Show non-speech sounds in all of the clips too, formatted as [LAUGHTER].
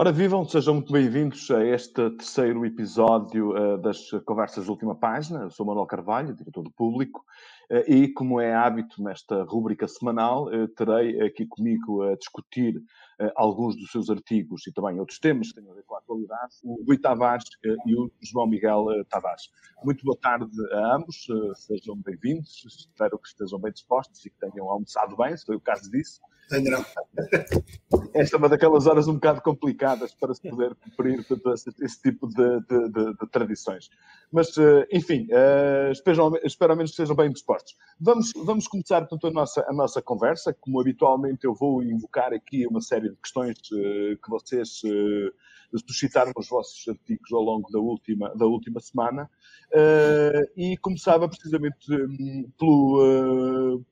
Ora, vivam, sejam muito bem-vindos a este terceiro episódio uh, das Conversas de Última Página. Eu sou Manuel Carvalho, diretor do Público, uh, e como é hábito nesta rúbrica semanal, uh, terei aqui comigo a discutir alguns dos seus artigos e também outros temas que têm a ver com a atualidade, o Rui Tavares e o João Miguel Tavares. Muito boa tarde a ambos, sejam bem-vindos, espero que estejam bem dispostos e que tenham almoçado bem, se foi o caso disso. Não. Esta é uma daquelas horas um bocado complicadas para se poder cumprir esse, esse tipo de, de, de, de, tradições. Mas, enfim, espero, espero ao menos que sejam bem dispostos. Vamos, vamos começar, portanto, a nossa, a nossa conversa. Como habitualmente eu vou invocar aqui uma série de questões uh, que vocês suscitaram nos vossos artigos ao longo da última, da última semana. e começava precisamente um, pelo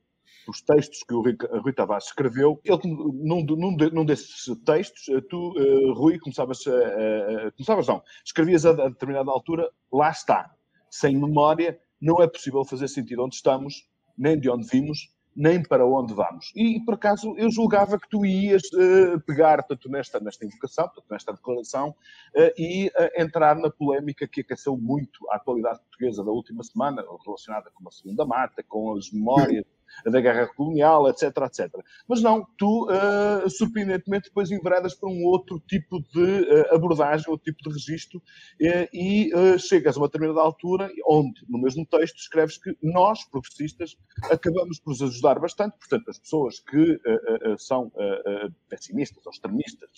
os textos que o Rui, Tavares escreveu, ele, num, num, num desses textos, eh, tu, Rui, começavas, uh, começavas não, escrevias a determinada altura, lá está, sem memória, não é possível fazer sentido onde estamos, nem de onde vimos, nem para onde vamos. E, por acaso, eu julgava que tu ias uh, pegar, tanto nesta, nesta invocação, tanto nesta declaração, uh, e uh, entrar na polémica que aqueceu muito a atualidade portuguesa da última semana, relacionada com a Segunda Mata, com as memórias da guerra colonial, etc, etc. Mas não, tu, uh, surpreendentemente, depois enveredas para um outro tipo de uh, abordagem, outro tipo de registro, uh, e chegas a uma determinada altura onde, no mesmo texto, escreves que nós, progressistas, acabamos por nos ajudar bastante, portanto, as pessoas que são pessimistas ou extremistas,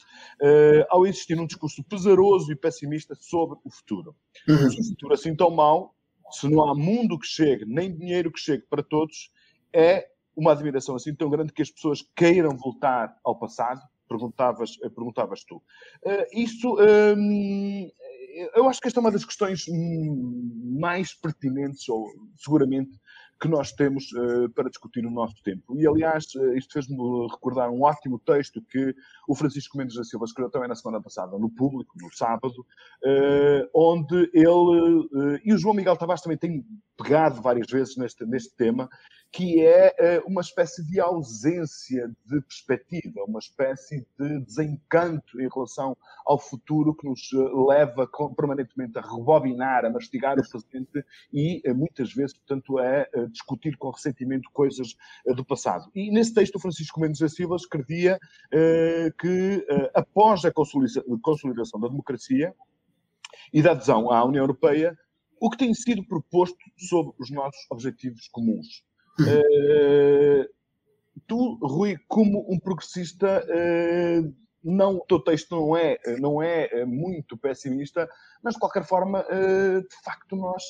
ao existir um discurso pesaroso e pessimista sobre o futuro. Uhum. Se o futuro assim tão mau, se não há mundo que chegue, nem dinheiro que chegue para todos, é uma admiração assim tão grande que as pessoas queiram voltar ao passado? Perguntavas, eh, perguntavas tu. Uh, isso, um, eu acho que esta é uma das questões hum, mais pertinentes, ou seguramente, que nós temos uh, para discutir no nosso tempo. E, aliás, uh, isto fez-me recordar um ótimo texto que o Francisco Mendes da Silva escreveu também na semana passada, no Público, no sábado, uh, onde ele e o João Miguel Tavares também têm pegado várias vezes neste, neste tema, que é uma espécie de ausência de perspectiva, uma espécie de desencanto em relação ao futuro que nos leva permanentemente a rebobinar, a mastigar o presente e muitas vezes, portanto, a discutir com ressentimento coisas uh, do passado. E nesse texto, o Francisco Mendes da Silva escrevia uh, que, uh, após a consolidação da democracia e da adesão à União Europeia, o que tem sido proposto sobre os nossos objetivos comuns. tu, Rui, como um progressista, não, o teu texto não é, não é muito pessimista, mas de qualquer forma, de facto, nós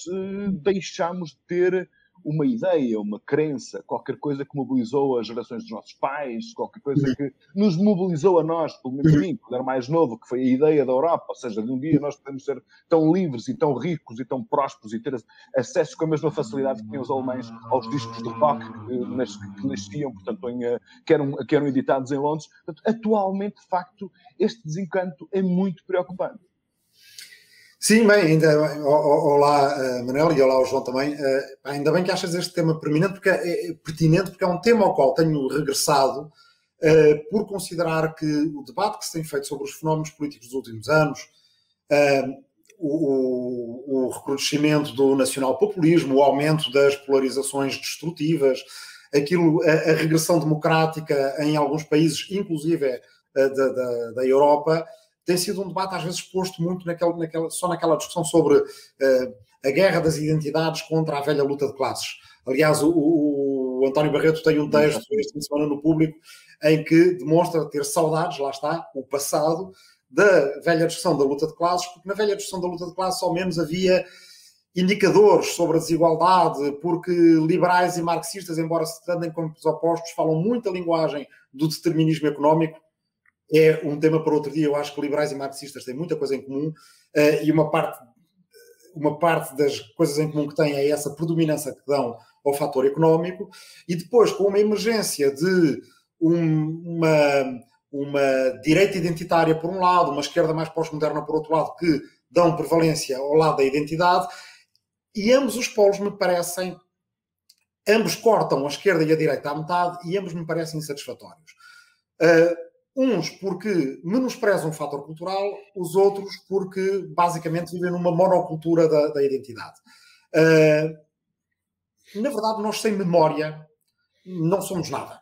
deixamos de ter uma ideia, uma crença, qualquer coisa que mobilizou as gerações dos nossos pais, qualquer coisa uhum. que nos mobilizou a nós, pelo menos a mim, quando era mais novo, que foi a ideia da Europa, ou seja, de um dia nós podemos ser tão livres e tão ricos e tão prósperos e ter acesso com a mesma facilidade que tinham os alemães aos discos de rock que, que nasciam, portanto, em, eh, que, eram, que eram editados em Londres. Portanto, atualmente, de facto, este desencanto é muito preocupante. Sim, bem, ainda olá uh, Manel e olá ao João também. Uh, ainda bem que achas este tema pertinente porque é, é, pertinente porque é um tema ao qual tenho regressado uh, por considerar que o debate que se tem feito sobre os fenómenos políticos dos últimos anos, o, recrudescimento do nacional-populismo, o aumento das polarizações destrutivas, aquilo, a, regressão democrática em alguns países, inclusive da Europa, tem sido um debate às vezes posto muito naquela, naquela, só naquela discussão sobre uh, a guerra das identidades contra a velha luta de classes. Aliás, o, o António Barreto tem um texto esta semana no público em que demonstra ter saudades, lá está, o passado, da velha discussão da luta de classes, porque na velha discussão da luta de classes ao menos havia indicadores sobre a desigualdade, porque liberais e marxistas, embora se andem como opostos, falam muita linguagem do determinismo económico, é um tema para outro dia. Eu acho que liberais e marxistas têm muita coisa em comum uh, e uma parte, uma parte das coisas em comum que têm é essa predominância que dão ao fator económico e depois com uma emergência de um, uma, uma direita identitária por um lado, uma esquerda mais pós-moderna por outro lado, que dão prevalência ao lado da identidade e ambos os polos me parecem ambos cortam a esquerda e a direita à metade e ambos me parecem insatisfatórios. Uh, Uns porque menosprezam o fator cultural, os outros porque basicamente vivem numa monocultura da, da identidade. Uh, na verdade, nós sem memória não somos nada.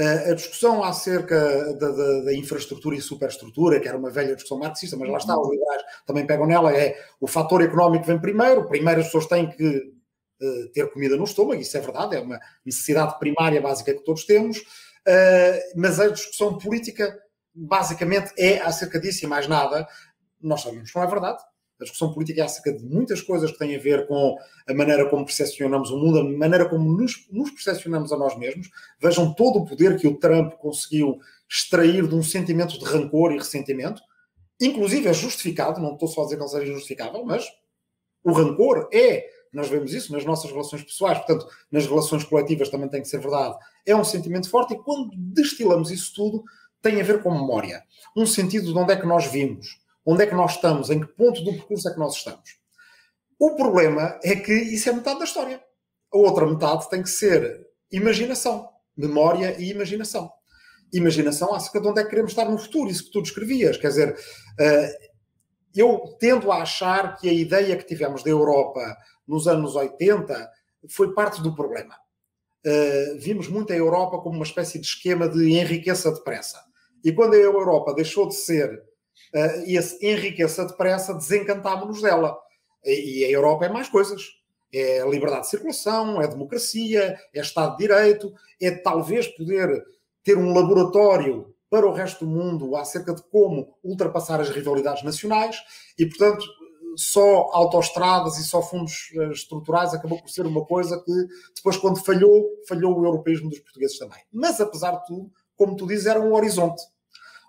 Uh, a discussão acerca da, da, da, infraestrutura e superestrutura, que era uma velha discussão marxista, mas lá está, os liberais também pegam nela, é o fator económico vem primeiro, primeiro as pessoas têm que uh, ter comida no estômago, isso é verdade, é uma necessidade primária básica que todos temos, mas a discussão política basicamente é acerca disso e mais nada. Nós sabemos que não é verdade. A discussão política é acerca de muitas coisas que têm a ver com a maneira como percepcionamos o mundo, a maneira como nos, nos percepcionamos a nós mesmos. Vejam todo o poder que o Trump conseguiu extrair de um sentimento de rancor e ressentimento. Inclusive é justificado, não estou só a dizer que ele seja justificável, mas o rancor é nós vemos isso nas nossas relações pessoais, portanto, nas relações coletivas também tem que ser verdade. É um sentimento forte e quando destilamos isso tudo, tem a ver com memória. Um sentido de onde é que nós vimos, onde é que nós estamos, em que ponto do percurso é que nós estamos. O problema é que isso é metade da história. A outra metade tem que ser imaginação, memória e imaginação. Imaginação acerca de onde é que queremos estar no futuro, isso que tu descrevias. Quer dizer, eh, eu tendo a achar que a ideia que tivemos da Europa nos anos 80 foi parte do problema. Uh, vimos muito a Europa como uma espécie de esquema de enriqueça depressa. E quando a Europa deixou de ser uh, esse enriqueça depressa, desencantámos-nos dela. E, e a Europa é mais coisas. É liberdade de circulação, é democracia, é Estado de Direito, é talvez poder ter um laboratório para o resto do mundo acerca de como ultrapassar as rivalidades nacionais e, portanto, só autoestradas e só fundos eh, estruturais acabou por ser uma coisa que depois, quando falhou, falhou o europeísmo dos portugueses também. Mas, apesar de tudo, como tu dizes, era um horizonte.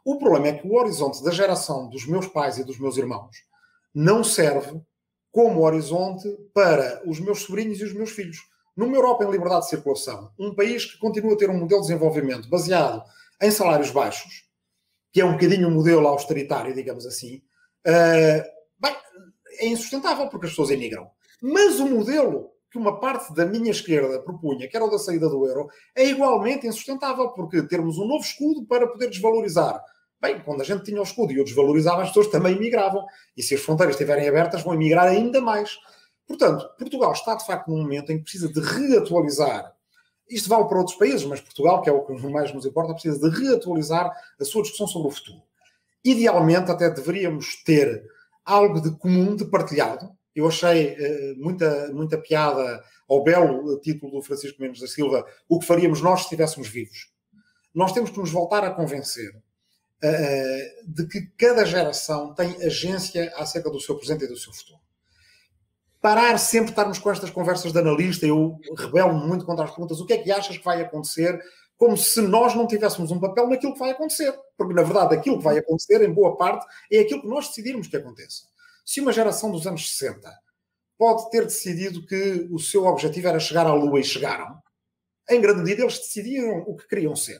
O problema é que o horizonte da geração dos meus pais e dos meus irmãos não serve como horizonte para os meus sobrinhos e os meus filhos. Numa Europa em liberdade de circulação, um país que continua a ter um modelo de desenvolvimento baseado em salários baixos, que é um bocadinho um modelo austeritário, digamos assim, uh, é insustentável porque as pessoas emigram. Mas o modelo que uma parte da minha esquerda propunha, que era o da saída do euro, é igualmente insustentável, porque termos um novo escudo para poder desvalorizar. Bem, quando a gente tinha o escudo e o desvalorizava, as pessoas também migravam. E se as fronteiras estiverem abertas, vão emigrar ainda mais. Portanto, Portugal está de facto num momento em que precisa de reatualizar. Isto vale para outros países, mas Portugal, que é o que mais nos importa, precisa de reatualizar a sua discussão sobre o futuro. Idealmente, até deveríamos ter algo de comum, de partilhado. Eu achei uh, muita, muita piada ao belo título do Francisco Mendes da Silva, o que faríamos nós se estivéssemos vivos. Nós temos que nos voltar a convencer uh, de que cada geração tem agência acerca do seu presente e do seu futuro. Parar sempre estarmos com estas conversas de analista, eu rebelo muito contra as perguntas, o que é que achas que vai acontecer como se nós não tivéssemos um papel naquilo que vai acontecer. Porque, na verdade, aquilo que vai acontecer, em boa parte, é aquilo que nós decidirmos que aconteça. Se uma geração dos anos 60 pode ter decidido que o seu objetivo era chegar à Lua e chegaram, em grande medida eles decidiram o que queriam ser.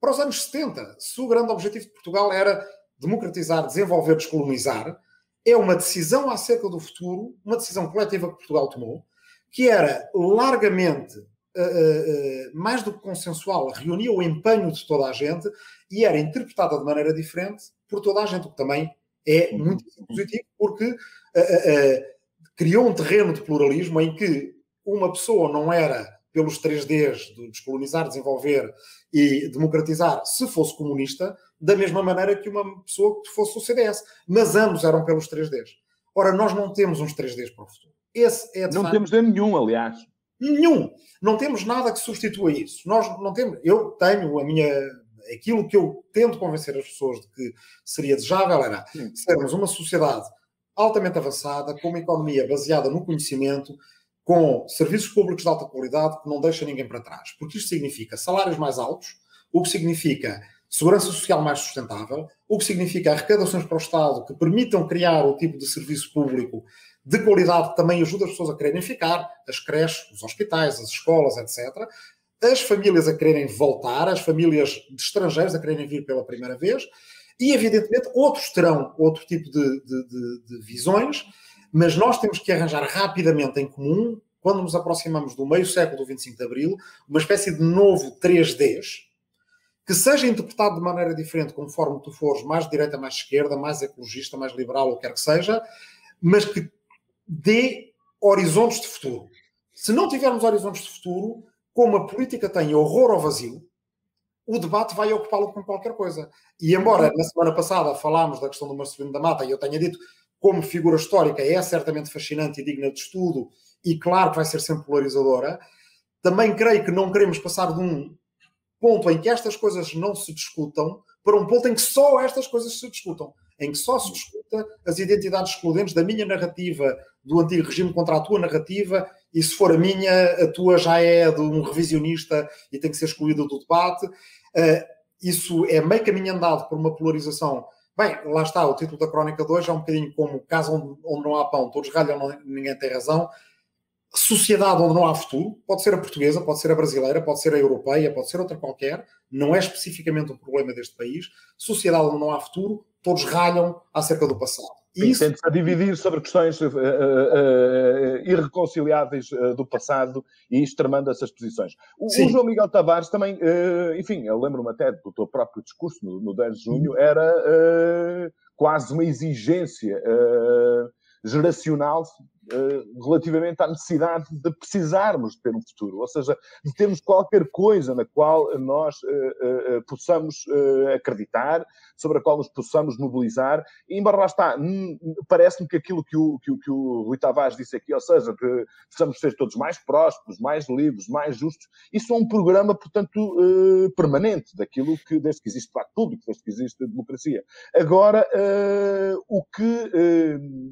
Para os anos 70, se o grande objetivo de Portugal era democratizar, desenvolver, descolonizar, é uma decisão acerca do futuro, uma decisão coletiva que Portugal tomou, que era largamente mais do que consensual, reunia o empenho de toda a gente e era interpretada de maneira diferente por toda a gente, o que também é uhum. muito positivo, porque criou um terreno de pluralismo em que uma pessoa não era pelos 3Ds de descolonizar, desenvolver e democratizar, se fosse comunista, da mesma maneira que uma pessoa que fosse o CDS. Mas ambos eram pelos 3Ds. Ora, nós não temos uns 3Ds para o futuro. Esse é não facto, temos de nenhum, aliás. Nenhum. Não temos nada que substitua isso. Nós não temos. Eu tenho a minha. Aquilo que eu tento convencer as pessoas de que seria desejável era Sim. sermos uma sociedade altamente avançada, com uma economia baseada no conhecimento, com serviços públicos de alta qualidade que não deixa ninguém para trás. Porque isto significa salários mais altos, o que significa segurança social mais sustentável, o que significa arrecadações para o Estado que permitam criar o tipo de serviço público de qualidade também ajuda as pessoas a quererem ficar, as creches, os hospitais, as escolas, etc. As famílias a quererem voltar, as famílias de estrangeiros a quererem vir pela primeira vez, e evidentemente outros terão outro tipo de, de, de, de visões, mas nós temos que arranjar rapidamente em comum, quando nos aproximamos do meio século do 25 de Abril, uma espécie de novo 3Ds, que seja interpretado de maneira diferente conforme tu fores mais direita, mais esquerda, mais ecologista, mais liberal, ou quer que seja, mas que dê horizontes de futuro. Se não tivermos horizontes de futuro, como a política tem horror ao vazio, o debate vai ocupá-lo com qualquer coisa. E embora na semana passada falámos da questão do Marcelino da Mata e eu tenha dito como figura histórica é certamente fascinante e digna de estudo e claro que vai ser sempre polarizadora, também creio que não queremos passar de um ponto em que estas coisas não se discutam para um ponto em que só estas coisas se discutam, em que só se discuta as identidades excludentes da minha narrativa do antigo regime contra a tua narrativa, e se for a minha, a tua já é de um revisionista e tem que ser excluída do debate. Uh, isso é meio caminho andado por uma polarização. Bem, lá está, o título da Crónica 2 é um bocadinho como casa onde, onde não há pão, todos ralham, ninguém tem razão sociedade onde não há futuro, pode ser a portuguesa, pode ser a brasileira, pode ser a europeia, pode ser outra qualquer, não é especificamente um problema deste país. Sociedade onde não há futuro, todos ralham acerca do passado. Tende-se a dividir sobre questões uh, uh, uh, irreconciliáveis do passado e extremando essas posições. O, o João Miguel Tavares também, enfim, eu lembro-me até do teu próprio discurso no, no 10 de junho, era quase uma exigência geracional eh, relativamente à necessidade de precisarmos de ter um futuro, ou seja, de termos qualquer coisa na qual nós uh, uh, possamos acreditar, sobre a qual nos possamos mobilizar, e embora lá está, parece-me que aquilo que o, que, que o Rui Tavares disse aqui, ou seja, que precisamos ser todos mais prósperos, mais livres, mais justos, isso é um programa, portanto, permanente, daquilo que, desde que existe debate público, desde que existe democracia. Agora, o que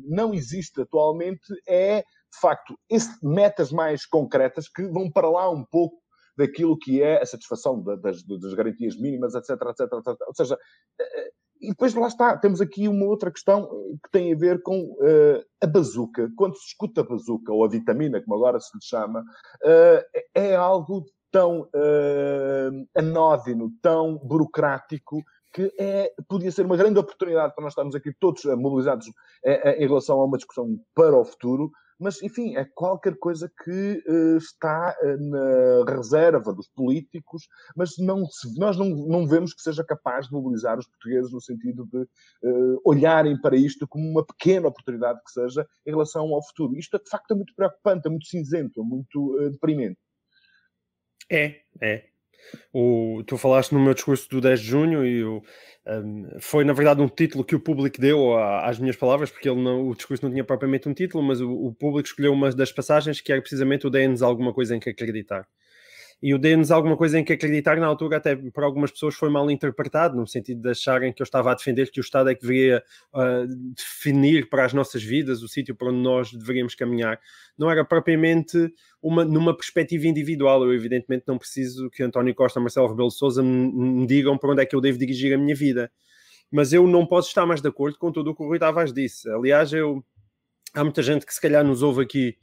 não existe atualmente é, de facto, esse, metas mais concretas que vão para lá um pouco daquilo que é a satisfação das, das garantias mínimas, etc, etc, etc. Ou seja, eh, e depois lá está, temos aqui uma outra questão eh, que tem a ver com uh, a bazuca. Quando se escuta a bazuca, ou a vitamina, como agora se lhe chama, uh, é algo tão uh, anódino, tão burocrático, que é, podia ser uma grande oportunidade para nós estarmos aqui todos mobilizados é, é, em relação a uma discussão para o futuro, mas, enfim, é qualquer coisa que está na reserva dos políticos, mas não nós não, não vemos que seja capaz de mobilizar os portugueses no sentido de olharem para isto como uma pequena oportunidade que seja em relação ao futuro. Isto, de facto, é muito preocupante, é muito cinzento, é muito deprimente. É, é. O, tu falaste no meu discurso do 10 de junho e o, um, foi, na verdade, um título que o público deu às minhas palavras, porque ele não, o discurso não tinha propriamente um título, mas o, o público escolheu uma das passagens que era precisamente o dê-nos alguma coisa em que acreditar e o dê-nos alguma coisa em que acreditar, na altura, até por algumas pessoas foi mal interpretado, no sentido de acharem que eu estava a defender que o Estado é que deveria uh, definir para as nossas vidas o sítio para onde nós deveríamos caminhar. Não era propriamente uma, numa perspectiva individual. Eu, evidentemente, não preciso que António Costa Marcelo Rebelo Souza me, me digam para onde é que eu devo dirigir a minha vida. Mas eu não posso estar mais de acordo com tudo o que o Rui Tavares disse. Aliás, eu, há muita gente que se calhar nos ouve aqui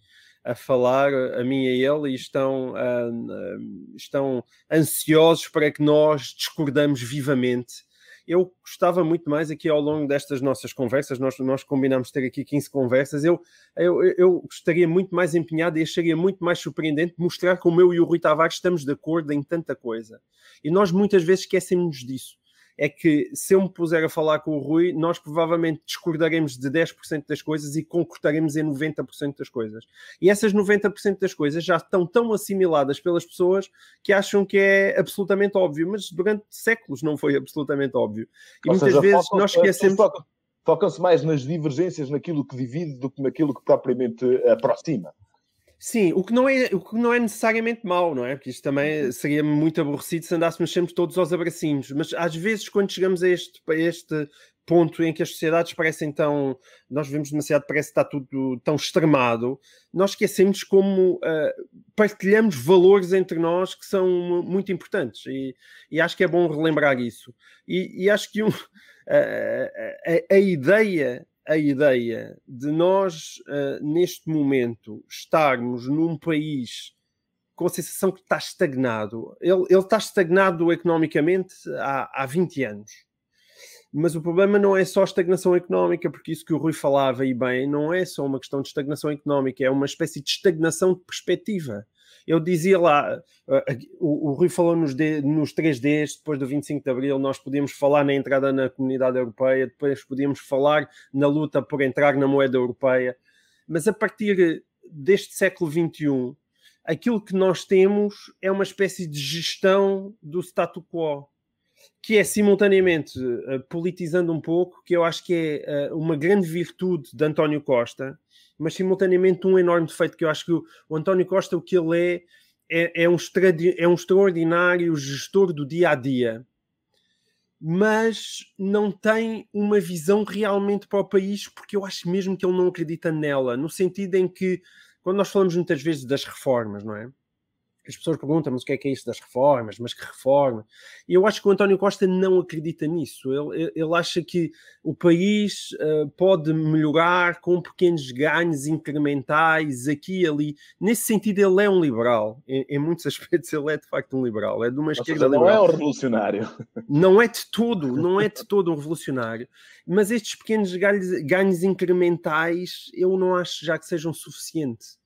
a falar a mim e a ele e estão, uh, estão ansiosos para que nós discordamos vivamente. Eu gostava muito mais aqui ao longo destas nossas conversas, nós, nós combinamos ter aqui 15 conversas, eu, eu, eu estaria muito mais empenhado e acharia muito mais surpreendente mostrar como eu e o Rui Tavares estamos de acordo em tanta coisa. E nós muitas vezes esquecemos disso é que se eu me puser a falar com o Rui, nós provavelmente discordaremos de 10% das coisas e concordaremos em 90% das coisas. E essas 90% das coisas já estão tão assimiladas pelas pessoas que acham que é absolutamente óbvio, mas durante séculos não foi absolutamente óbvio. E Ou muitas seja, vezes nós esquecemos. Focam-se mais nas divergências, naquilo que divide, do que naquilo que propriamente aproxima. Sim, o que, não é, o que não é necessariamente mau, não é? Porque isto também uhum. seria muito aborrecido se andássemos sempre todos aos abracinhos. Mas às vezes, quando chegamos a este, a este ponto em que as sociedades parecem tão. Nós vemos demasiado, parece que está tudo tão extremado, nós esquecemos como uh, partilhamos valores entre nós que são muito importantes. E, e acho que é bom relembrar isso. E, e acho que um, [LAUGHS] a, a, a ideia a ideia de nós, uh, neste momento, estarmos num país com a sensação que está estagnado. Ele, ele está estagnado economicamente há, há 20 anos. Mas o problema não é só a estagnação económica, porque isso que o Rui falava e bem, não é só uma questão de estagnação económica, é uma espécie de estagnação de perspectiva. Eu dizia lá, o, o Rui falou nos, nos 3Ds, depois do 25 de Abril, nós podíamos falar na entrada na comunidade europeia, depois podíamos falar na luta por entrar na moeda europeia, mas a partir deste século XXI, aquilo que nós temos é uma espécie de gestão do status quo que é simultaneamente uh, politizando um pouco, que eu acho que é uh, uma grande virtude de António Costa, mas simultaneamente um enorme defeito, que eu acho que o, o António Costa, o que ele é, é, é, um é um extraordinário gestor do dia a dia, mas não tem uma visão realmente para o país, porque eu acho mesmo que ele não acredita nela, no sentido em que, quando nós falamos muitas vezes das reformas, não é? As pessoas perguntam mas o que é que é isso das reformas, mas que reforma? E eu acho que o António Costa não acredita nisso. Ele, ele acha que o país uh, pode melhorar com pequenos ganhos incrementais aqui e ali. Nesse sentido, ele é um liberal. Em, em muitos [LAUGHS] aspectos, ele é de facto um liberal. É de uma esquerda não liberal. é um revolucionário. [LAUGHS] Não é de todo, não é de todo um revolucionário. Mas estes pequenos ganhos, ganhos incrementais, eu não acho já que sejam suficientes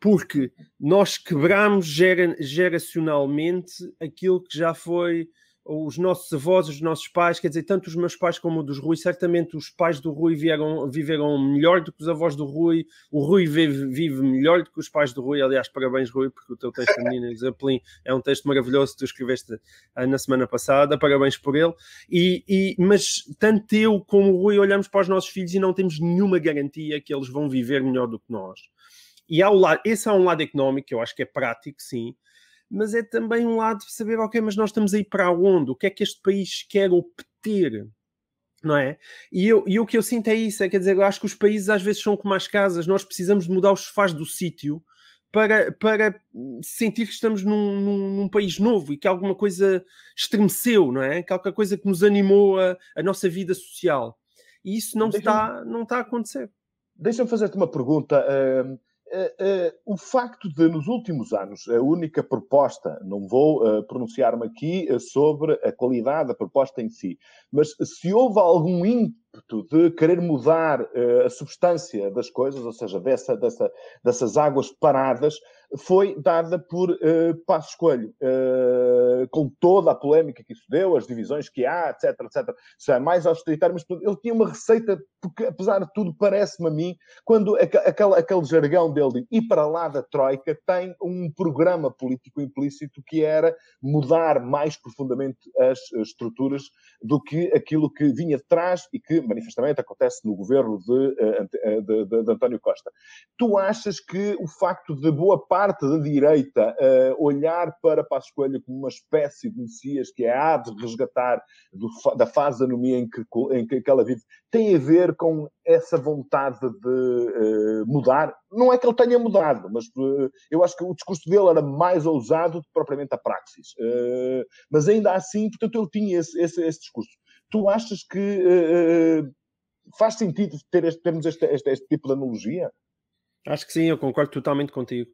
porque nós quebramos gera, geracionalmente aquilo que já foi os nossos avós, os nossos pais, quer dizer, tanto os meus pais como o dos Rui, certamente os pais do Rui vieram, viveram melhor do que os avós do Rui, o Rui vive, vive melhor do que os pais do Rui, aliás, parabéns Rui, porque o teu texto Menina Zeppelin é um texto maravilhoso que tu escreveste uh, na semana passada, parabéns por ele, e, e, mas tanto eu como o Rui olhamos para os nossos filhos e não temos nenhuma garantia que eles vão viver melhor do que nós. E há o lado, esse é um lado económico, eu acho que é prático, sim, mas é também um lado de saber, ok, mas nós estamos aí para onde? O que é que este país quer obter? Não é? E, eu, e o que eu sinto é isso, é quer dizer, eu acho que os países às vezes são como as casas, nós precisamos de mudar os sofás do sítio para, para sentir que estamos num, num, num, país novo e que alguma coisa estremeceu, não é? Que alguma coisa que nos animou a, a nossa vida social. E isso não, está, não está a acontecer. Deixa-me fazer-te uma pergunta. Uh, o facto de, nos últimos anos, a única proposta, não vou uh, pronunciar-me aqui sobre a qualidade da proposta em si, mas se houve algum de querer mudar a substância das coisas, ou seja, dessa, dessa, dessas águas paradas, foi dada por uh, Passos Coelho, uh, com toda a polémica que isso deu, as divisões que há, etc, etc. Já é mais austeritário, mas ele tinha uma receita, porque apesar de tudo, parece-me a mim, quando aquele, aquele jargão dele de ir para lá da Troika tem um programa político implícito que era mudar mais profundamente as estruturas do que aquilo que vinha de trás e que manifestamente acontece no governo de, eh, de, de, de António Costa. Tu achas que o facto de boa parte da direita uh, olhar para Passos Coelho como uma espécie de Messias que é há de resgatar do, da fase da anomia em que, em que ela vive, tem a ver com essa vontade de uh, mudar? Não é que ele tenha mudado, mas uh, eu acho que o discurso dele era mais ousado do que propriamente a praxis. mas ainda assim, portanto, ele tinha esse, esse, esse discurso. Tu achas que faz sentido ter este, termos este, este, este tipo de analogia? Acho que sim, eu concordo totalmente contigo.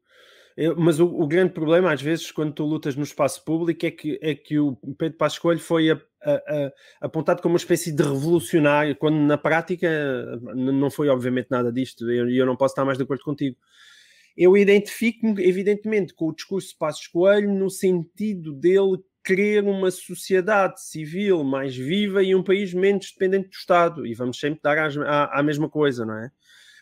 Eu, mas o, o, grande problema, às vezes, quando tu lutas no espaço público, é que, é que o Pedro Passos Coelho foi a, a, a, apontado como uma espécie de revolucionário, quando na prática não foi, obviamente, nada disto, e eu, eu, não posso estar mais de acordo contigo. Eu identifico-me, evidentemente, com o discurso de Passos Coelho no sentido dele querer uma sociedade civil mais viva e um país menos dependente do Estado. E vamos sempre dar à, à mesma coisa, não é?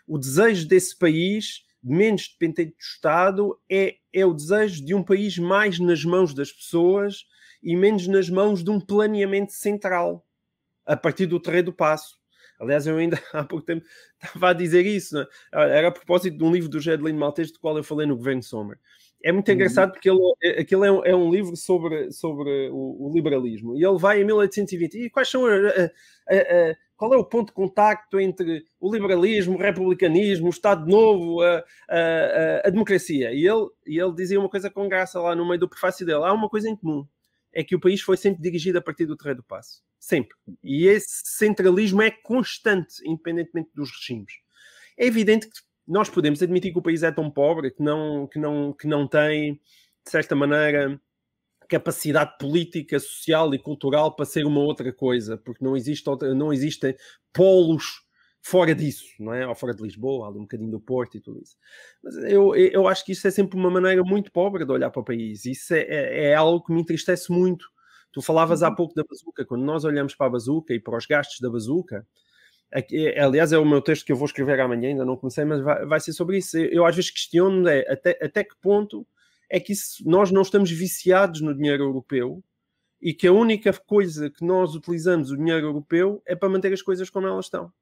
O desejo desse país menos dependente do Estado é, é o desejo de um país mais nas mãos das pessoas e menos nas mãos de um planeamento central a partir do terreno do passo. Aliás, eu ainda [LAUGHS] há pouco tempo estava a dizer isso, é? era a propósito de um livro do Gedelino Maltese, do qual eu falei no Governo Sommer. É muito uhum. engraçado porque ele, aquilo é um, é um livro sobre, sobre o, o, liberalismo e ele vai em 1820. E quais são a, a, a, qual é o ponto de contacto entre o liberalismo, o republicanismo, o Estado Novo, a, a, a, democracia? E ele, e ele dizia uma coisa com graça lá no meio do prefácio dele: há uma coisa em comum, é que o país foi sempre dirigido a partir do terreiro do passo. Sempre. E esse centralismo é constante, independentemente dos regimes. É evidente que nós podemos admitir que o país é tão pobre que não, que não, que não tem, de certa maneira, capacidade política, social e cultural para ser uma outra coisa, porque não, existe outra, não existem polos fora disso, não é? Ou fora de Lisboa, ali um bocadinho do Porto e tudo isso. Mas eu, eu acho que isso é sempre uma maneira muito pobre de olhar para o país. Isso é, é, é algo que me entristece muito. Tu falavas há uhum. pouco da bazuca. Quando nós olhamos para a bazuca e para os gastos da bazuca, aqui, aliás, é o meu texto que eu vou escrever amanhã, ainda não comecei, mas vai, vai ser sobre isso. Eu, às vezes questiono é, até, até que ponto é que isso, nós não estamos viciados no dinheiro europeu e que a única coisa que nós utilizamos o dinheiro europeu é para manter as coisas como elas estão.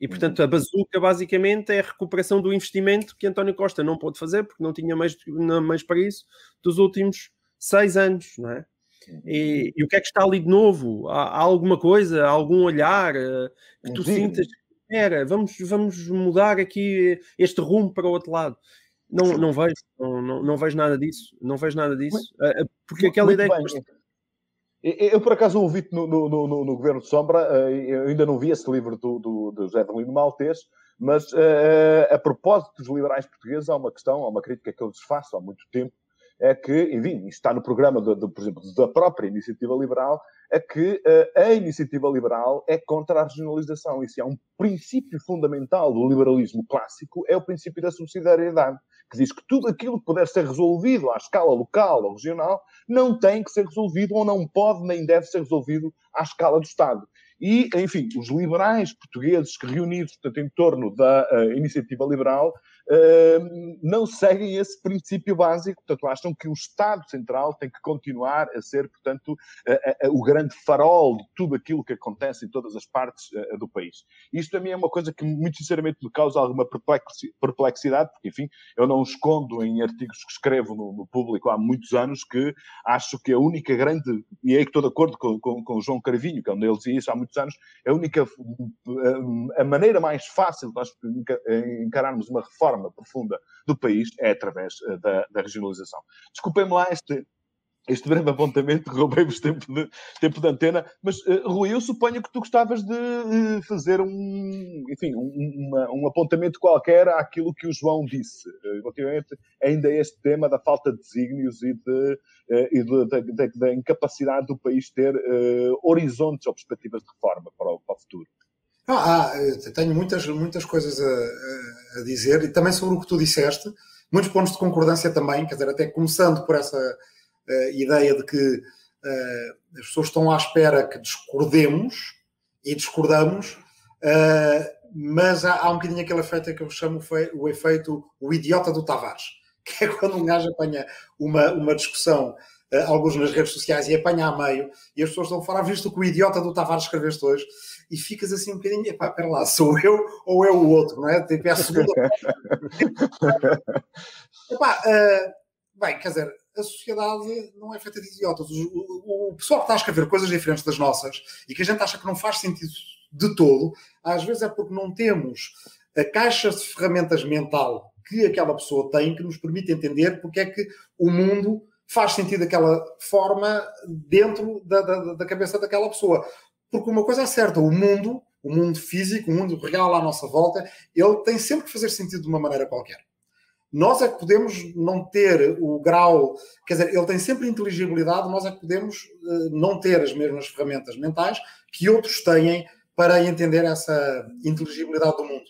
E, portanto, uhum. a bazuca basicamente é a recuperação do investimento que António Costa não pôde fazer, porque não tinha mais, mais para isso, dos últimos seis anos, não é? E, uhum. e o que é que está ali de novo? Há, há alguma coisa, há algum olhar uh, que tu Sim. sintas? Era, vamos, vamos mudar aqui este rumo para o outro lado. Não, não vejo, não, não, não vejo nada disso, não vejo nada disso, uh, porque aquela ideia bem. que eu, por acaso, ouvi-te no, no, no, no, Governo de Sombra, eh, eu ainda não vi esse livro do, do, do José Maltês, mas uh, a propósito dos liberais portugueses, há uma questão, há uma crítica que eu lhes faço há muito tempo, é que, enfim, está no programa, de, de, por exemplo, da própria Iniciativa Liberal, é que uh, a Iniciativa Liberal é contra a regionalização. Isso é um princípio fundamental do liberalismo clássico, é o princípio da subsidiariedade que diz que tudo aquilo que puder ser resolvido à escala local ou regional não tem que ser resolvido ou não pode nem deve ser resolvido à escala do Estado. E, enfim, os liberais portugueses que reunidos portanto, em torno da uh, iniciativa liberal não seguem esse princípio básico, portanto, acham que o Estado Central tem que continuar a ser, portanto, o grande farol de tudo aquilo que acontece em todas as partes do país. Isto também é uma coisa que, muito sinceramente, me causa alguma perplexidade, porque, enfim, eu não escondo em artigos que escrevo no, no público há muitos anos que acho que a única grande, e aí que estou de acordo com, com, com o João Carvinho, que é onde ele dizia isso há muitos anos, a única, a maneira mais fácil de nós encararmos uma reforma profunda do país é através eh, da, da regionalização. Desculpem-me lá este, este breve apontamento, [LAUGHS] roubei-vos tempo de, tempo de antena, mas uh, Rui, eu suponho que tu gostavas de uh, fazer um, enfim, um, uma, um, apontamento qualquer àquilo que o João disse, relativamente ainda a este tema da falta de desígnios e, de, e de, de, da incapacidade do país ter horizontes ou perspectivas de reforma para o, para o futuro. Ah, ah, tenho muitas, muitas coisas a, a dizer e também sobre o que tu disseste, muitos pontos de concordância também, quer dizer, até começando por essa uh, ideia de que uh, as pessoas estão à espera que discordemos e discordamos, uh, mas há, há, um bocadinho aquele efeito que eu chamo o efeito o idiota do Tavares, [LAUGHS] que é quando um gajo apanha uma, uma discussão alguns nas redes sociais e apanha a meio, e as pessoas estão a falar, visto que o idiota do Tavares escreveste hoje, e ficas assim um bocadinho, epá, espera lá, sou eu ou é o outro, não é? Tipo, é a segunda. [LAUGHS] epá, uh, bem, quer dizer, a sociedade não é feita de idiotas. O, o, o, pessoal que está a escrever coisas diferentes das nossas e que a gente acha que não faz sentido de todo, às vezes é porque não temos a caixa de ferramentas mental que aquela pessoa tem que nos permite entender porque é que o mundo faz sentido daquela forma dentro da, da, da cabeça daquela pessoa. Porque uma coisa é certa, o mundo, o mundo físico, o mundo real à nossa volta, ele tem sempre que fazer sentido de uma maneira qualquer. Nós é que podemos não ter o grau, quer dizer, ele tem sempre inteligibilidade, nós é que podemos uh, não ter as mesmas ferramentas mentais que outros têm para entender essa inteligibilidade do mundo.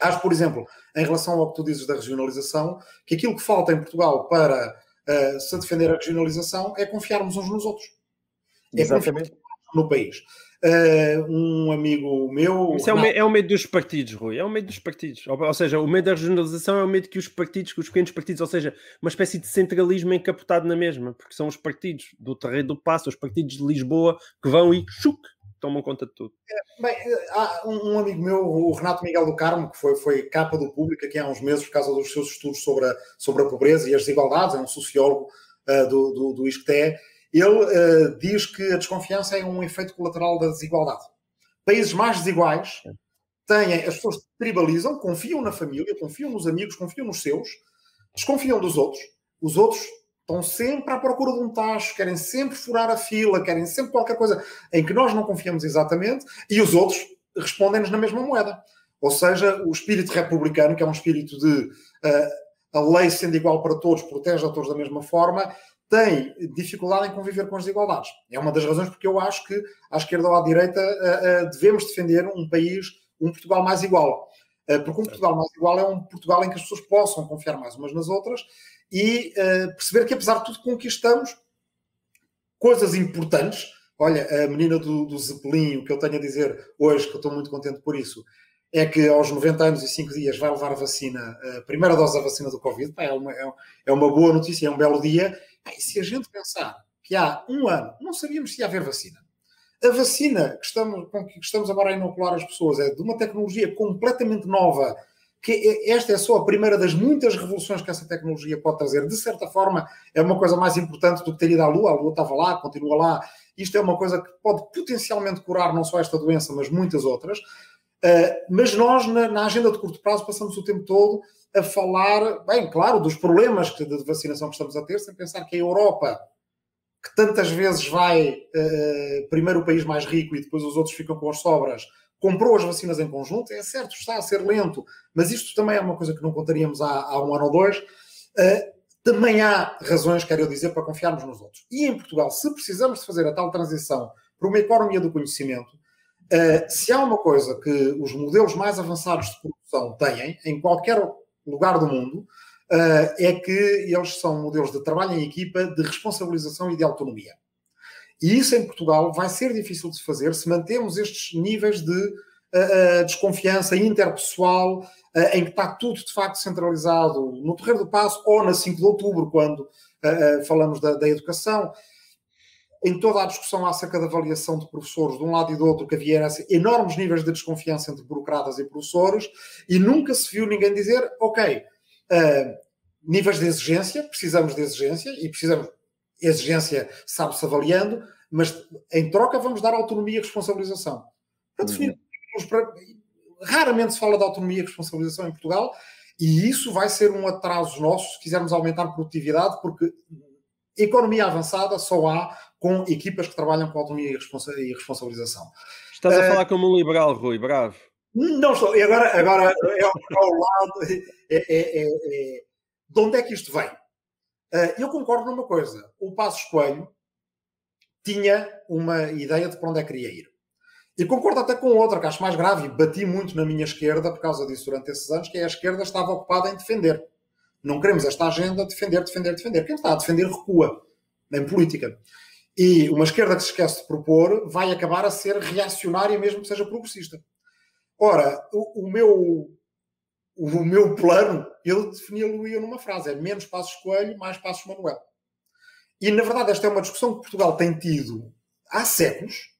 Acho, por exemplo, em relação ao que tu dizes da regionalização, que aquilo que falta em Portugal para uh, se defender a regionalização é confiarmos uns nos outros. É Exatamente. no país. Uh, um amigo meu. Isso é o, é o medo dos partidos, Rui. É o medo dos partidos. Ou, ou, seja, o medo da regionalização é o medo que os partidos, que os pequenos partidos, ou seja, uma espécie de centralismo encapotado na mesma, porque são os partidos do terreno do Passo, os partidos de Lisboa, que vão e chuc, tomam conta de tudo. É, bem, há um, amigo meu, o Renato Miguel do Carmo, que foi, foi capa do público aqui há uns meses por causa dos seus estudos sobre a, sobre a pobreza e as desigualdades, é um sociólogo uh, do, do, do ISCTE ele uh, diz que a desconfiança é um efeito colateral da desigualdade. Países mais desiguais têm, as pessoas tribalizam, confiam na família, confiam nos amigos, confiam nos seus, desconfiam dos outros. Os outros estão sempre à procura de um tacho, querem sempre furar a fila, querem sempre qualquer coisa em que nós não confiamos exatamente, e os outros respondem-nos na mesma moeda. Ou seja, o espírito republicano, que é um espírito de uh, a lei sendo igual para todos, protege a todos da mesma forma, tem dificuldade em conviver com as desigualdades. É uma das razões porque eu acho que à esquerda ou à direita uh, uh, devemos defender um país um Portugal mais igual. Uh, porque um Portugal mais igual é um Portugal em que as pessoas possam confiar mais umas nas outras e uh, perceber que, apesar de tudo, conquistamos coisas importantes. Olha, a menina do, do Zeppelin, o que eu tenho a dizer hoje, que eu estou muito contente por isso, é que aos 90 anos e 5 dias vai levar a vacina, a primeira dose da vacina do Covid. É uma, é, é uma boa notícia, é um belo dia. E se a gente pensar que há um ano não sabíamos se ia haver vacina, a vacina que estamos, com que estamos agora a inocular as pessoas é de uma tecnologia completamente nova, que é, esta é só a primeira das muitas revoluções que essa tecnologia pode trazer. De certa forma, é uma coisa mais importante do que ter ido à Lua. A Lua estava lá, continua lá. Isto é uma coisa que pode potencialmente curar não só esta doença, mas muitas outras. Uh, mas nós, na, agenda de curto prazo, passamos o tempo todo a falar, bem, claro, dos problemas de vacinação que estamos a ter, sem pensar que a Europa, que tantas vezes vai uh, primeiro o país mais rico e depois os outros ficam com as sobras, comprou as vacinas em conjunto. É certo, está a ser lento, mas isto também é uma coisa que não contaríamos há, há um ano ou dois. Uh, também há razões, quero dizer, para confiarmos nos outros. E em Portugal, se precisamos de fazer a tal transição para uma economia do conhecimento, Uh, se há uma coisa que os modelos mais avançados de produção têm, em qualquer lugar do mundo, é que eles são modelos de trabalho em equipa, de responsabilização e de autonomia. E isso em Portugal vai ser difícil de fazer se mantemos estes níveis de uh, desconfiança interpessoal, em que está tudo de facto centralizado no Terreiro do Passo ou na 5 de outubro, quando falamos da, da educação em toda a discussão acerca da avaliação de professores, de um lado e do outro, que havia enormes níveis de desconfiança entre burocratas e professores, e nunca se viu ninguém dizer, ok, uh, níveis de exigência, precisamos de exigência, e precisamos, exigência sabe-se avaliando, mas em troca vamos dar autonomia e responsabilização. Para definir, uhum. raramente se fala de autonomia e responsabilização em Portugal, e isso vai ser um atraso nosso se quisermos aumentar a produtividade, porque economia avançada só há com equipas que trabalham com autonomia e responsabilização. Estás a uh, falar como um liberal, Rui, bravo. Não estou. E agora, agora é ao lado. É, é, é, é, de onde é que isto vem? Uh, eu concordo numa coisa. O Passos Coelho tinha uma ideia de para onde é que queria ir. E concordo até com outra, que acho mais grave, e bati muito na minha esquerda por causa disso durante esses anos, que é a esquerda estava ocupada em defender. Não queremos esta agenda defender, defender, defender. Quem está a defender recua, em política. E uma esquerda que se esquece de propor vai acabar a ser reacionária, mesmo que seja progressista. Ora, o, o meu, o meu plano, eu defini-lo numa frase: é menos passos Coelho, mais passos Manuel. E, na verdade, esta é uma discussão que Portugal tem tido há séculos,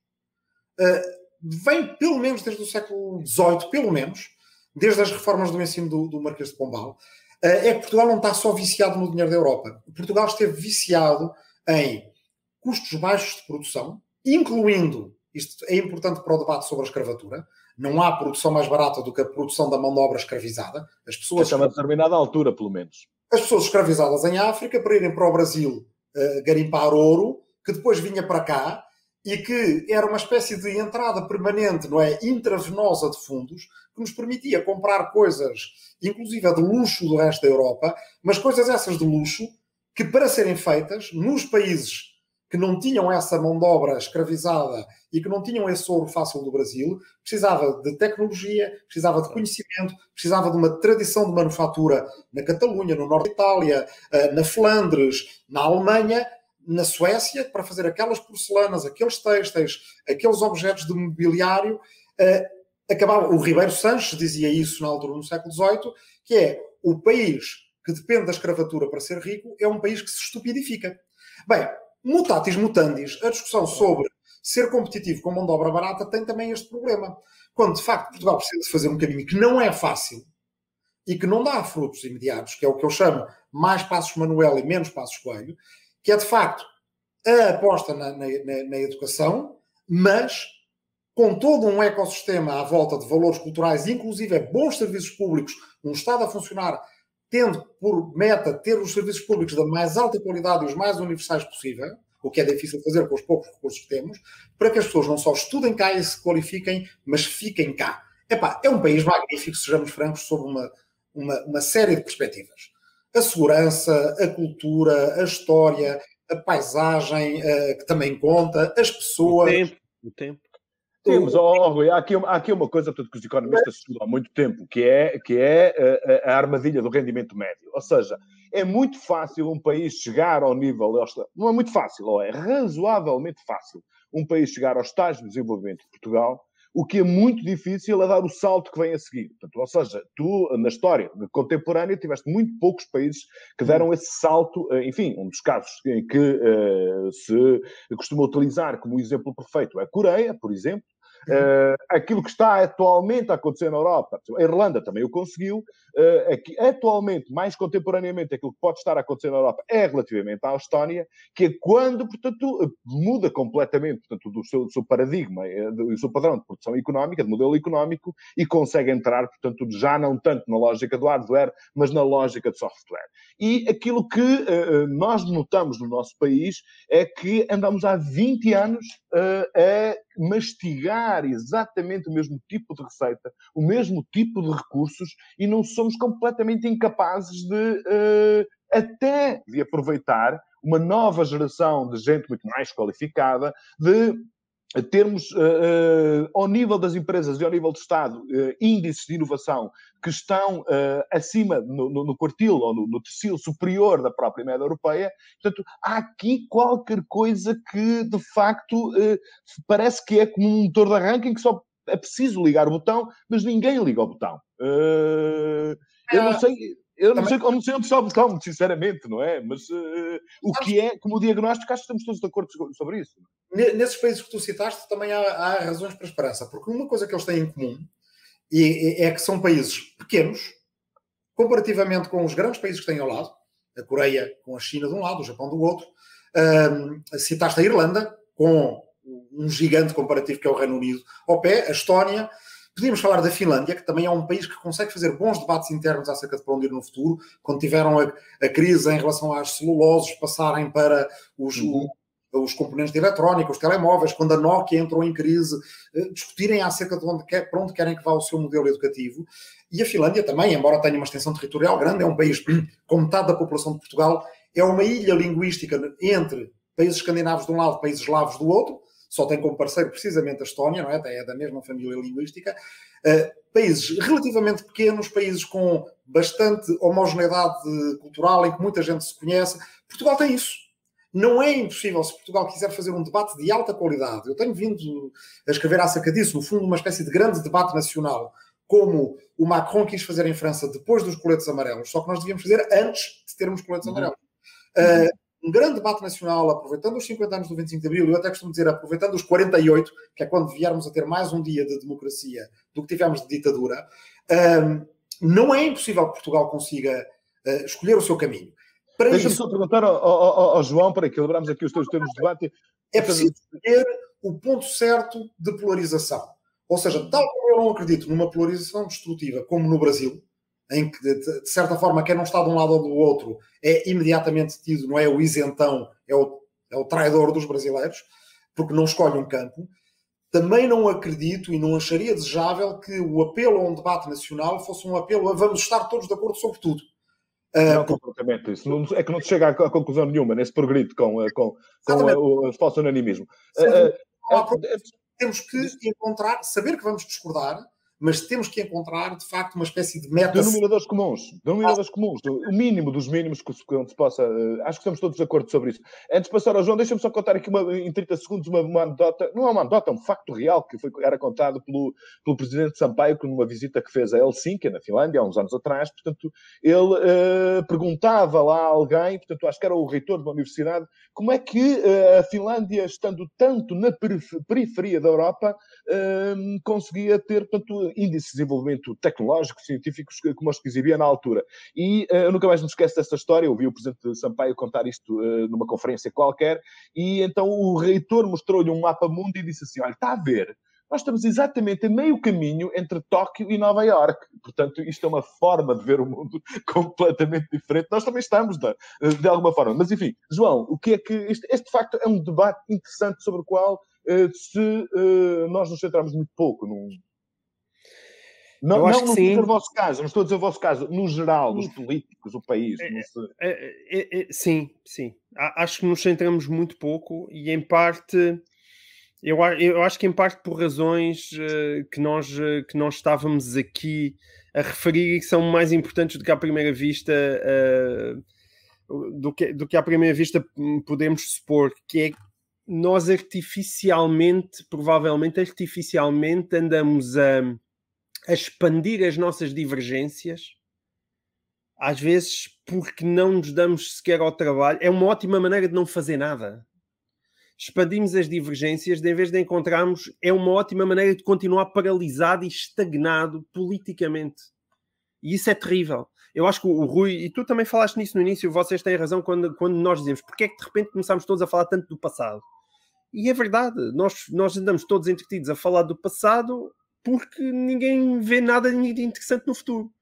uh, vem pelo menos desde o século XVIII, pelo menos, desde as reformas do ensino do, do Marquês de Pombal, uh, é que Portugal não está só viciado no dinheiro da Europa. Portugal esteve viciado em custos baixos de produção, incluindo, isto é importante para o debate sobre a escravatura, não há produção mais barata do que a produção da mão de obra escravizada. As pessoas. a uma determinada altura, pelo menos. As pessoas escravizadas em África para irem para o Brasil uh, garimpar ouro, que depois vinha para cá e que era uma espécie de entrada permanente, não é? Intravenosa de fundos, que nos permitia comprar coisas, inclusive de luxo do resto da Europa, mas coisas essas de luxo que, para serem feitas nos países que não tinham essa mão de obra escravizada e que não tinham esse ouro fácil do Brasil, precisava de tecnologia, precisava de conhecimento, precisava de uma tradição de manufatura na Catalunha, no norte da Itália, eh, na Flandres, na Alemanha, na Suécia, para fazer aquelas porcelanas, aqueles têxteis, aqueles objetos de mobiliário. Eh, acabava, o Ribeiro Sanches dizia isso na altura, no século XVIII, que é o país que depende da escravatura para ser rico é um país que se estupidifica. Bem, Mutatis mutandis, a discussão sobre ser competitivo com mão de obra barata tem também este problema. Quando de facto Portugal precisa de fazer um caminho que não é fácil e que não dá frutos imediatos, que é o que eu chamo mais passos Manuel e menos passos Coelho, que é de facto a aposta na, na, na educação, mas com todo um ecossistema à volta de valores culturais, inclusive bons serviços públicos, um Estado a funcionar tendo por meta ter os serviços públicos da mais alta qualidade e os mais universais possível, o que é difícil fazer com os poucos recursos que temos, para que as pessoas não só estudem cá e se qualifiquem, mas fiquem cá. Epá, é um país magnífico, sejamos francos, sob uma, uma, uma série de perspectivas. A segurança, a cultura, a história, a paisagem, uh, que também conta, as pessoas. O tempo. O tempo. Mas oh, Rui, há, aqui, há aqui uma coisa portanto, que os economistas estudam há muito tempo, que é, que é a, a, armadilha do rendimento médio. Ou seja, é muito fácil um país chegar ao nível. Não é muito fácil, ou é razoavelmente fácil um país chegar ao estágio de desenvolvimento de Portugal o que é muito difícil é dar o salto que vem a seguir. Portanto, ou seja, tu, na história contemporânea, tiveste muito poucos países que deram esse salto. Eh, enfim, um dos casos em que uh, se costuma utilizar como exemplo perfeito é a Coreia, por exemplo, Uh, aquilo que está atualmente a acontecer na Europa, a Irlanda também o conseguiu, uh, aqui, atualmente, mais contemporaneamente, aquilo que pode estar a acontecer na Europa é relativamente à Estónia, que é quando, portanto, muda completamente portanto, do, seu, do seu paradigma, eh, do seu padrão de produção económica, de modelo económico, e consegue entrar, portanto, já não tanto na lógica do hardware, mas na lógica de software. E aquilo que uh, nós notamos no nosso país é que andamos há 20 anos a mastigar exatamente o mesmo tipo de receita, o mesmo tipo de recursos e não somos completamente incapazes de uh, até de aproveitar uma nova geração de gente muito mais qualificada, de termos, uh, uh, ao nível das empresas e ao nível do Estado, uh, índices de inovação que estão acima, no, no, no, quartil ou no, no superior da própria média europeia. Portanto, há aqui qualquer coisa que, de facto, parece que é como um motor de arranque em que só é preciso ligar o botão, mas ninguém liga o botão. eu não sei... Eu não, sei, eu não sei onde está o botão, sinceramente, não é? Mas uh, o que é, como o diagnóstico, acho que estamos todos de acordo sobre isso. Nesses países que tu citaste, também há, há razões para esperança, porque uma coisa que eles têm em comum é, é, que são países pequenos, comparativamente com os grandes países que têm ao lado, a Coreia com a China de um lado, o Japão do outro. Um, citaste a Irlanda, com um gigante comparativo que é o Reino Unido ao pé, a Estónia, Podíamos falar da Finlândia, que também é um país que consegue fazer bons debates internos acerca de para onde ir no futuro, quando tiveram a, a crise em relação às celuloses passarem para os, uhum. o, os componentes de eletrónica, os telemóveis, quando a Nokia entrou em crise, eh, discutirem acerca de onde quer, para onde querem que vá o seu modelo educativo. E a Finlândia também, embora tenha uma extensão territorial grande, é um país [CLEARS THROAT] com metade da população de Portugal, é uma ilha linguística entre países escandinavos de um lado, países eslavos do outro, só tem como parceiro precisamente a Estónia, não é? Até é da mesma família linguística. Uh, países relativamente pequenos, países com bastante homogeneidade cultural, em que muita gente se conhece. Portugal tem isso. Não é impossível, se Portugal quiser fazer um debate de alta qualidade. Eu tenho vindo a escrever acerca disso, no fundo, uma espécie de grande debate nacional, como o Macron quis fazer em França depois dos coletes amarelos, só que nós devíamos fazer antes de termos coletes uhum. amarelos. Uh, um grande debate nacional, aproveitando os 50 anos do 25 de Abril, eu até costumo dizer, aproveitando os 48, que é quando viermos a ter mais um dia de democracia do que tivemos de ditadura, um, não é impossível que Portugal consiga uh, escolher o seu caminho. Deixa-me só perguntar ao, ao, ao, João, para equilibrarmos aqui os teus termos de debate. É preciso escolher o ponto certo de polarização. Ou seja, tal como eu não acredito numa polarização destrutiva como no Brasil, em que, de, certa forma, quem não está de um lado ou do outro é imediatamente tido, não é o isentão, é o, é o traidor dos brasileiros, porque não escolhe um campo. Também não acredito e não acharia desejável que o apelo a um debate nacional fosse um apelo a vamos estar todos de acordo sobre tudo. Não, uh, completamente isso. Não, é que não se chega a, conclusão nenhuma nesse progresso com, eh, com, com o, o falso unanimismo. Uh, uh, temos que encontrar, saber que vamos discordar, mas temos que encontrar, de facto, uma espécie de meta. Denominadores comuns. Denominadores ah. comuns. O mínimo dos mínimos que se, que se possa. Uh, acho que estamos todos de acordo sobre isso. Antes de passar ao João, deixa-me só contar aqui uma, em 30 segundos uma, uma anedota. Não é uma anedota, é um facto real que foi, era contado pelo, pelo presidente Sampaio numa visita que fez a Helsinki, na Finlândia, há uns anos atrás. Portanto, ele uh, perguntava lá a alguém, portanto, acho que era o reitor de uma universidade, como é que uh, a Finlândia, estando tanto na periferia da Europa, conseguia ter, portanto, índices de desenvolvimento tecnológico, os que exibia na altura. E uh, eu nunca mais me esqueço desta história, eu vi o Presidente Sampaio contar isto uh, numa conferência qualquer, e então o reitor mostrou-lhe um mapa mundo e disse assim, olha, está a ver, nós estamos exatamente a meio caminho entre Tóquio e Nova York. Portanto, isto é uma forma de ver o mundo [LAUGHS] completamente diferente. Nós também estamos, de, de alguma forma. Mas, enfim, João, o que é que... Este, este, de facto, é um debate interessante sobre o qual, uh, se uh, nós nos centramos muito pouco num, não, eu não que sim. no vosso caso, não estou a dizer o vosso caso, no geral, dos políticos, o país. É, é, é, é, sim, sim. Acho que nos centramos muito pouco e, em parte, Eu, eu acho que em parte por razões uh, que, nós, uh, que nós estávamos aqui a referir e que são mais importantes do que à primeira vista uh, do, que, do que à primeira vista podemos supor, que é nós artificialmente, provavelmente artificialmente, andamos a, a expandir as nossas divergências às vezes porque não nos damos sequer ao trabalho. É uma ótima maneira de não fazer nada. Expandimos as divergências, de, em vez de encontrarmos, é uma ótima maneira de continuar paralisado e estagnado politicamente. E isso é terrível. Eu acho que o Rui, e tu também falaste nisso no início, vocês têm razão quando, quando nós dizemos porque é que de repente começamos todos a falar tanto do passado. E é verdade, nós, nós andamos todos entretidos a falar do passado porque ninguém vê nada de interessante no futuro.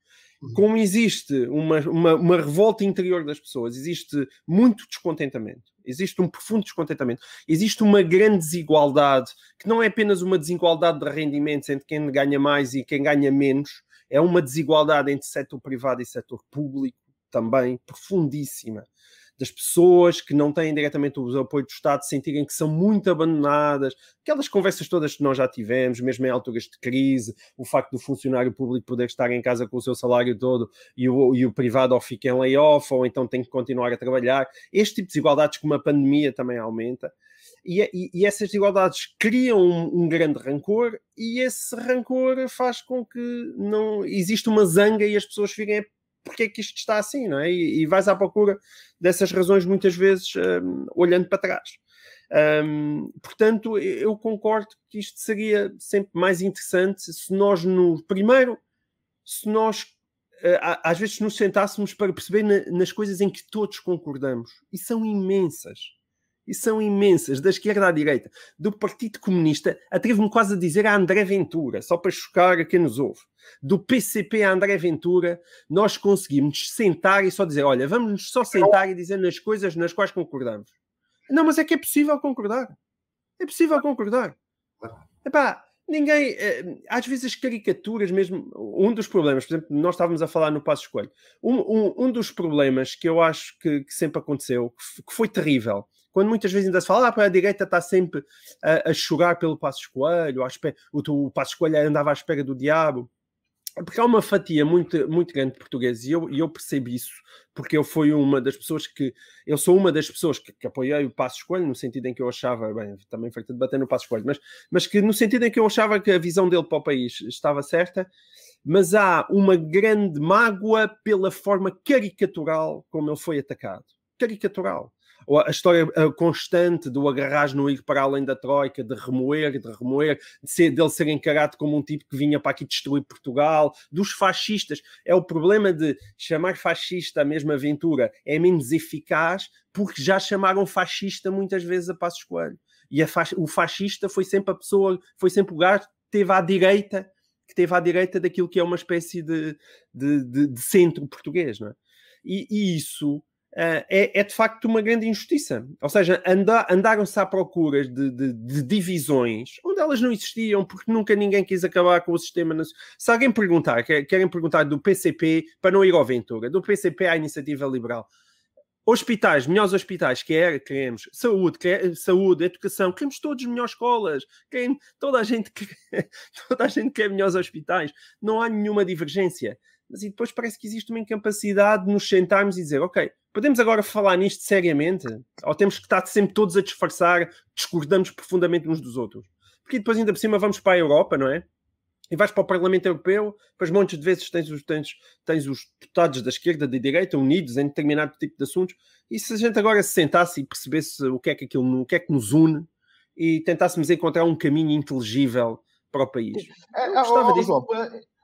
Uhum. como existe uma, uma, uma, revolta interior das pessoas, existe muito descontentamento, existe um profundo descontentamento, existe uma grande desigualdade, que não é apenas uma desigualdade de rendimentos entre quem ganha mais e quem ganha menos, é uma desigualdade entre setor privado e setor público também profundíssima das pessoas que não têm diretamente o apoio do Estado sentirem que são muito abandonadas, aquelas conversas todas que nós já tivemos, mesmo em alturas de crise, o facto do funcionário público poder estar em casa com o seu salário todo e o, e o privado ou fica em layoff ou então tem que continuar a trabalhar. Este tipo de desigualdades que uma pandemia também aumenta. E, e, e, essas desigualdades criam um, um, grande rancor e esse rancor faz com que não exista uma zanga e as pessoas fiquem porque é que isto está assim, não é? E, e vais à procura dessas razões muitas vezes um, olhando para trás. Um, portanto, eu concordo que isto seria sempre mais interessante se nós, no primeiro, se nós uh, às vezes nos sentássemos para perceber na, nas coisas em que todos concordamos, e são imensas e são imensas, da esquerda à direita, do Partido Comunista, atrevo-me quase a dizer a André Ventura, só para chocar a quem nos ouve, do PCP a André Ventura, nós conseguimos sentar e só dizer: olha, vamos só sentar e dizer nas coisas nas quais concordamos. Não, mas é que é possível concordar. É possível concordar. Epá, ninguém. Eh, às vezes as caricaturas, mesmo. Um dos problemas, por exemplo, nós estávamos a falar no Passo Escolho. Um, um, um dos problemas que eu acho que, que sempre aconteceu, que foi terrível, quando muitas vezes ainda se fala, ah, para a direita está sempre a, a chorar pelo Passo Escolho, o, o Passo Escolho andava à espera do diabo. Porque há uma fatia muito, muito grande de portugueses e eu, eu percebo isso, porque eu fui uma das pessoas que eu sou uma das pessoas que, que apoiei o Passo Escolho, no sentido em que eu achava, bem, também foi de bater no Passo Escolho, mas, mas que no sentido em que eu achava que a visão dele para o país estava certa, mas há uma grande mágoa pela forma caricatural como ele foi atacado. Caricatural a história constante do agarrar no ir para além da Troika, de remoer, de remoer, de ser, dele ser encarado como um tipo que vinha para aqui destruir Portugal, dos fascistas. É o problema de chamar fascista a mesma aventura é menos eficaz porque já chamaram fascista muitas vezes a Passos Coelho. E o fascista foi sempre a pessoa, foi sempre o gajo que teve à direita, que teve à direita daquilo que é uma espécie de, de, de, de centro português, não é? E, e isso é, é, de facto uma grande injustiça. Ou seja, anda, andaram-se à procura de, de, de, divisões onde elas não existiam, porque nunca ninguém quis acabar com o sistema. Se alguém perguntar, querem perguntar do PCP para não ir ao Ventura, do PCP à Iniciativa Liberal, hospitais, melhores hospitais, quer, queremos saúde, quer, saúde, educação, queremos todos melhores escolas, queremos, toda, a gente quer, [LAUGHS] toda a gente quer melhores hospitais, não há nenhuma divergência mas e depois parece que existe uma incapacidade de nos sentarmos e dizer, ok, podemos agora falar nisto seriamente? Ou temos que estar sempre todos a disfarçar, discordamos profundamente uns dos outros? Porque depois ainda por cima vamos para a Europa, não é? E vais para o Parlamento Europeu, depois montes de vezes tens os, tens, tens os deputados da esquerda, da direita, unidos em determinado tipo de assuntos. E se a gente agora se sentasse e percebesse o que é que aquilo, o que é que nos une e tentássemos encontrar um caminho inteligível para o país. É, Eu gostava oh, disso.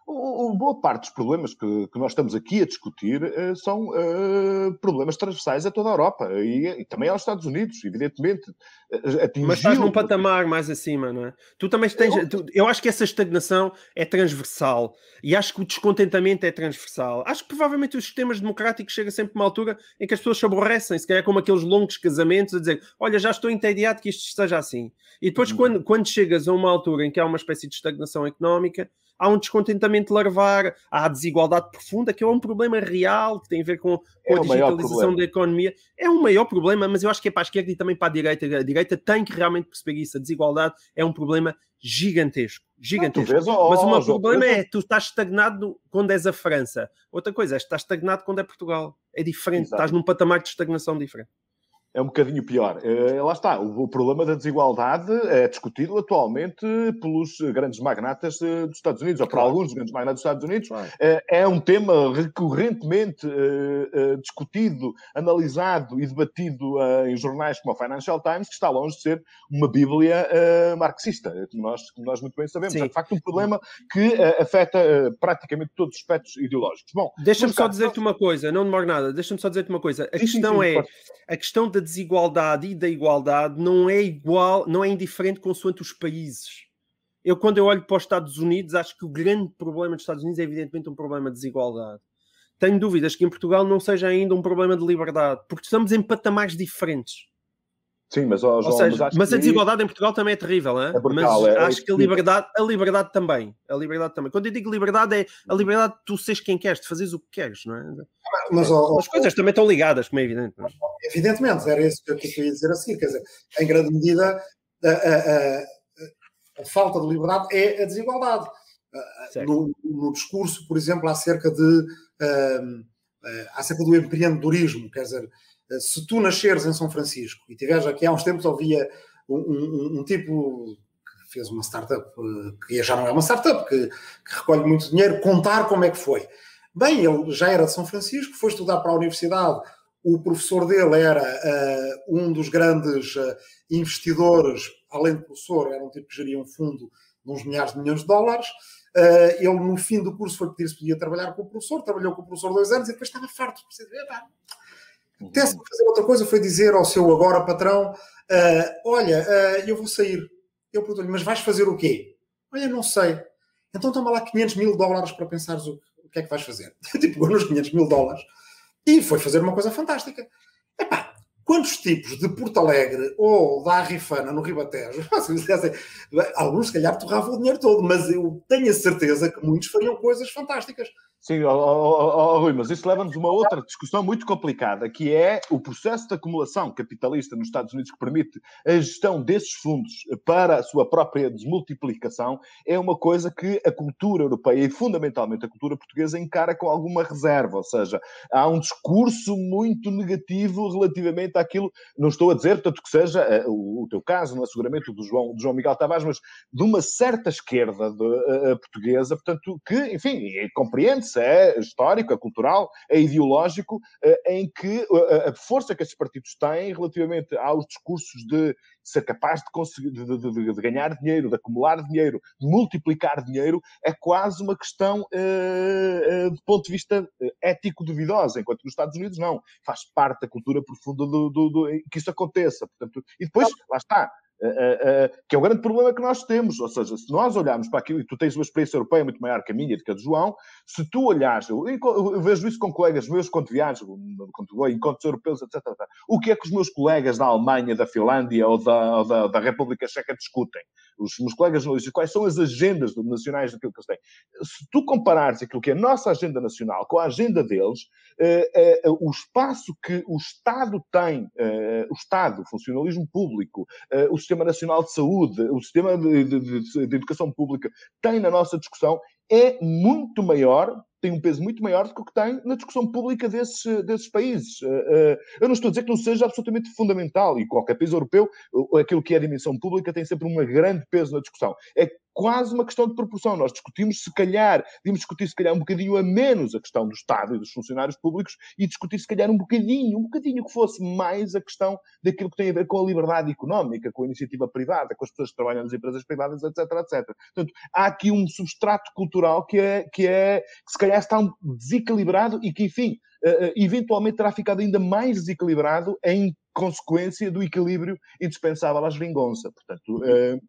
O, boa parte dos problemas que, que, nós estamos aqui a discutir uh, são uh, problemas transversais a toda a Europa e, e, também aos Estados Unidos, evidentemente. Uh, Mas estás num patamar mais acima, não é? Tu também tens. Eu... Tu, eu acho que essa estagnação é transversal e acho que o descontentamento é transversal. Acho que provavelmente os sistemas democráticos chegam sempre a uma altura em que as pessoas se aborrecem, se calhar como aqueles longos casamentos, a dizer: Olha, já estou entediado que isto esteja assim. E depois, uhum. quando, quando chegas a uma altura em que há uma espécie de estagnação económica há um descontentamento larvar, há a desigualdade profunda, que é um problema real, que tem a ver com, com é a digitalização da economia. É um maior problema, mas eu acho que é para a esquerda e também para a direita. A direita tem que realmente perceber isso. A desigualdade é um problema gigantesco. Gigantesco. Não, vês, oh, mas o meu problema é tu estás estagnado quando és a França. Outra coisa é estás estagnado quando é Portugal. É diferente, Exato. estás num patamar de estagnação diferente é um bocadinho pior. Uh, lá está, o, o, problema da desigualdade é discutido atualmente pelos grandes magnatas uh, dos Estados Unidos, ou por alguns grandes magnatas dos Estados Unidos. Uh, é um tema recorrentemente discutido, analisado e debatido em jornais como o Financial Times, que está longe de ser uma bíblia marxista, como nós, como nós muito bem sabemos. Sim. É, de facto, um problema que afeta praticamente todos os aspectos ideológicos. Bom, deixa-me só dizer-te uma coisa, não demoro nada, deixa-me só dizer-te uma coisa. A sim, questão sim, é, a questão da desigualdade e da igualdade não é igual, não é indiferente consoante os países. Eu, quando eu olho para os Estados Unidos, acho que o grande problema dos Estados Unidos é evidentemente um problema de desigualdade. Tenho dúvidas que em Portugal não seja ainda um problema de liberdade, porque estamos em patamares diferentes. Sim, mas, oh, João, Ou seja, mas, mas a desigualdade em Portugal também é terrível, hein? é brutal, mas é, acho é, que a liberdade, a liberdade também, a liberdade também. Quando eu digo liberdade é a liberdade de tu seres quem queres, de fazeres o que queres, não é? Mas, oh, As coisas oh, também estão ligadas, como é evidente. É? Evidentemente, era isso que eu queria dizer a seguir, quer dizer, em grande medida a, a, a, a falta de liberdade é a desigualdade. No, no, discurso, por exemplo, acerca de uh, acerca do empreendedorismo, quer dizer, eh, se tu nasceres em São Francisco e tiveres aqui há uns tempos ouvia um, um, um tipo que fez uma startup, eh, que já não é uma startup, que, que, recolhe muito dinheiro, contar como é que foi. Bem, ele já era de São Francisco, foi estudar para a universidade, o professor dele era uh, um dos grandes uh, investidores, além de professor, era um tipo que geria um fundo de uns milhares de milhões de dólares. Uh, ele, no fim do curso, foi pedir se podia trabalhar com o professor, trabalhou com o professor dois anos e depois estava farto de perceber, Tesse fazer outra coisa, foi dizer ao seu agora patrão: uh, Olha, uh, eu vou sair. Eu pergunto-lhe, mas vais fazer o quê? Olha, não sei. Então toma lá 500 mil dólares para pensares o, o que é que vais fazer. [LAUGHS] tipo, pegou nos 500 mil dólares e foi fazer uma coisa fantástica. Epá, quantos tipos de Porto Alegre ou da Arrifana no Ribatejo, [LAUGHS] alguns se calhar torravam o dinheiro todo, mas eu tenho a certeza que muitos fariam coisas fantásticas. Sim, oh, oh, oh, Rui, mas isso leva-nos a uma outra discussão muito complicada, que é o processo de acumulação capitalista nos Estados Unidos que permite a gestão desses fundos para a sua própria desmultiplicação, é uma coisa que a cultura europeia e fundamentalmente a cultura portuguesa encara com alguma reserva, ou seja, há um discurso muito negativo relativamente àquilo, não estou a dizer, tanto que seja uh, o, teu caso, não é? Seguramente o do João, do João Miguel Tavares, mas de uma certa esquerda de, uh, portuguesa, portanto, que, enfim, compreende-se é histórico, é cultural, é ideológico, eh, em que eh, a força que esses partidos têm relativamente aos discursos de ser capaz de conseguir de, de, de, ganhar dinheiro, de acumular dinheiro, de multiplicar dinheiro, é quase uma questão uh, uh, de ponto de vista ético duvidosa, enquanto nos Estados Unidos não. Faz parte da cultura profunda do, do, do que isso aconteça. Portanto, e depois, lá está, que é o grande problema que nós temos. Ou seja, se nós olharmos para aquilo, e tu tens uma experiência europeia muito maior que a minha e que a do João, se tu olhares, eu, eu, vejo isso com colegas meus quando viajo, quando vou encontros europeus, etc, etc, O que é que os meus colegas da Alemanha, da Finlândia ou da, ou da, da República Checa discutem? Os meus colegas jornalistas, quais são as agendas nacionais daquilo que eles têm? Se tu comparares aquilo que é a nossa agenda nacional com a agenda deles, o espaço que o Estado tem, o Estado, o funcionalismo público, o Sistema Nacional de Saúde, o Sistema de, de, de, de Educação Pública tem na nossa discussão é muito maior, tem um peso muito maior do que o que tem na discussão pública desses, desses países. Eh, eh, eu não estou a dizer que não seja absolutamente fundamental, e qualquer país europeu, aquilo que é a dimensão pública tem sempre um grande peso na discussão. É quase uma questão de proporção. Nós discutimos, se calhar, devíamos discutir, se calhar, um bocadinho a menos a questão do Estado e dos funcionários públicos e discutir, se calhar, um bocadinho, um bocadinho que fosse mais a questão daquilo que tem a ver com a liberdade económica, com a iniciativa privada, com as pessoas que trabalham nas empresas privadas, etc, etc. Portanto, há aqui um substrato cultural que é, que é, que se calhar está desequilibrado e que, enfim, eh, eh, eventualmente terá ficado ainda mais desequilibrado em consequência do equilíbrio indispensável à geringonça. Portanto, eh,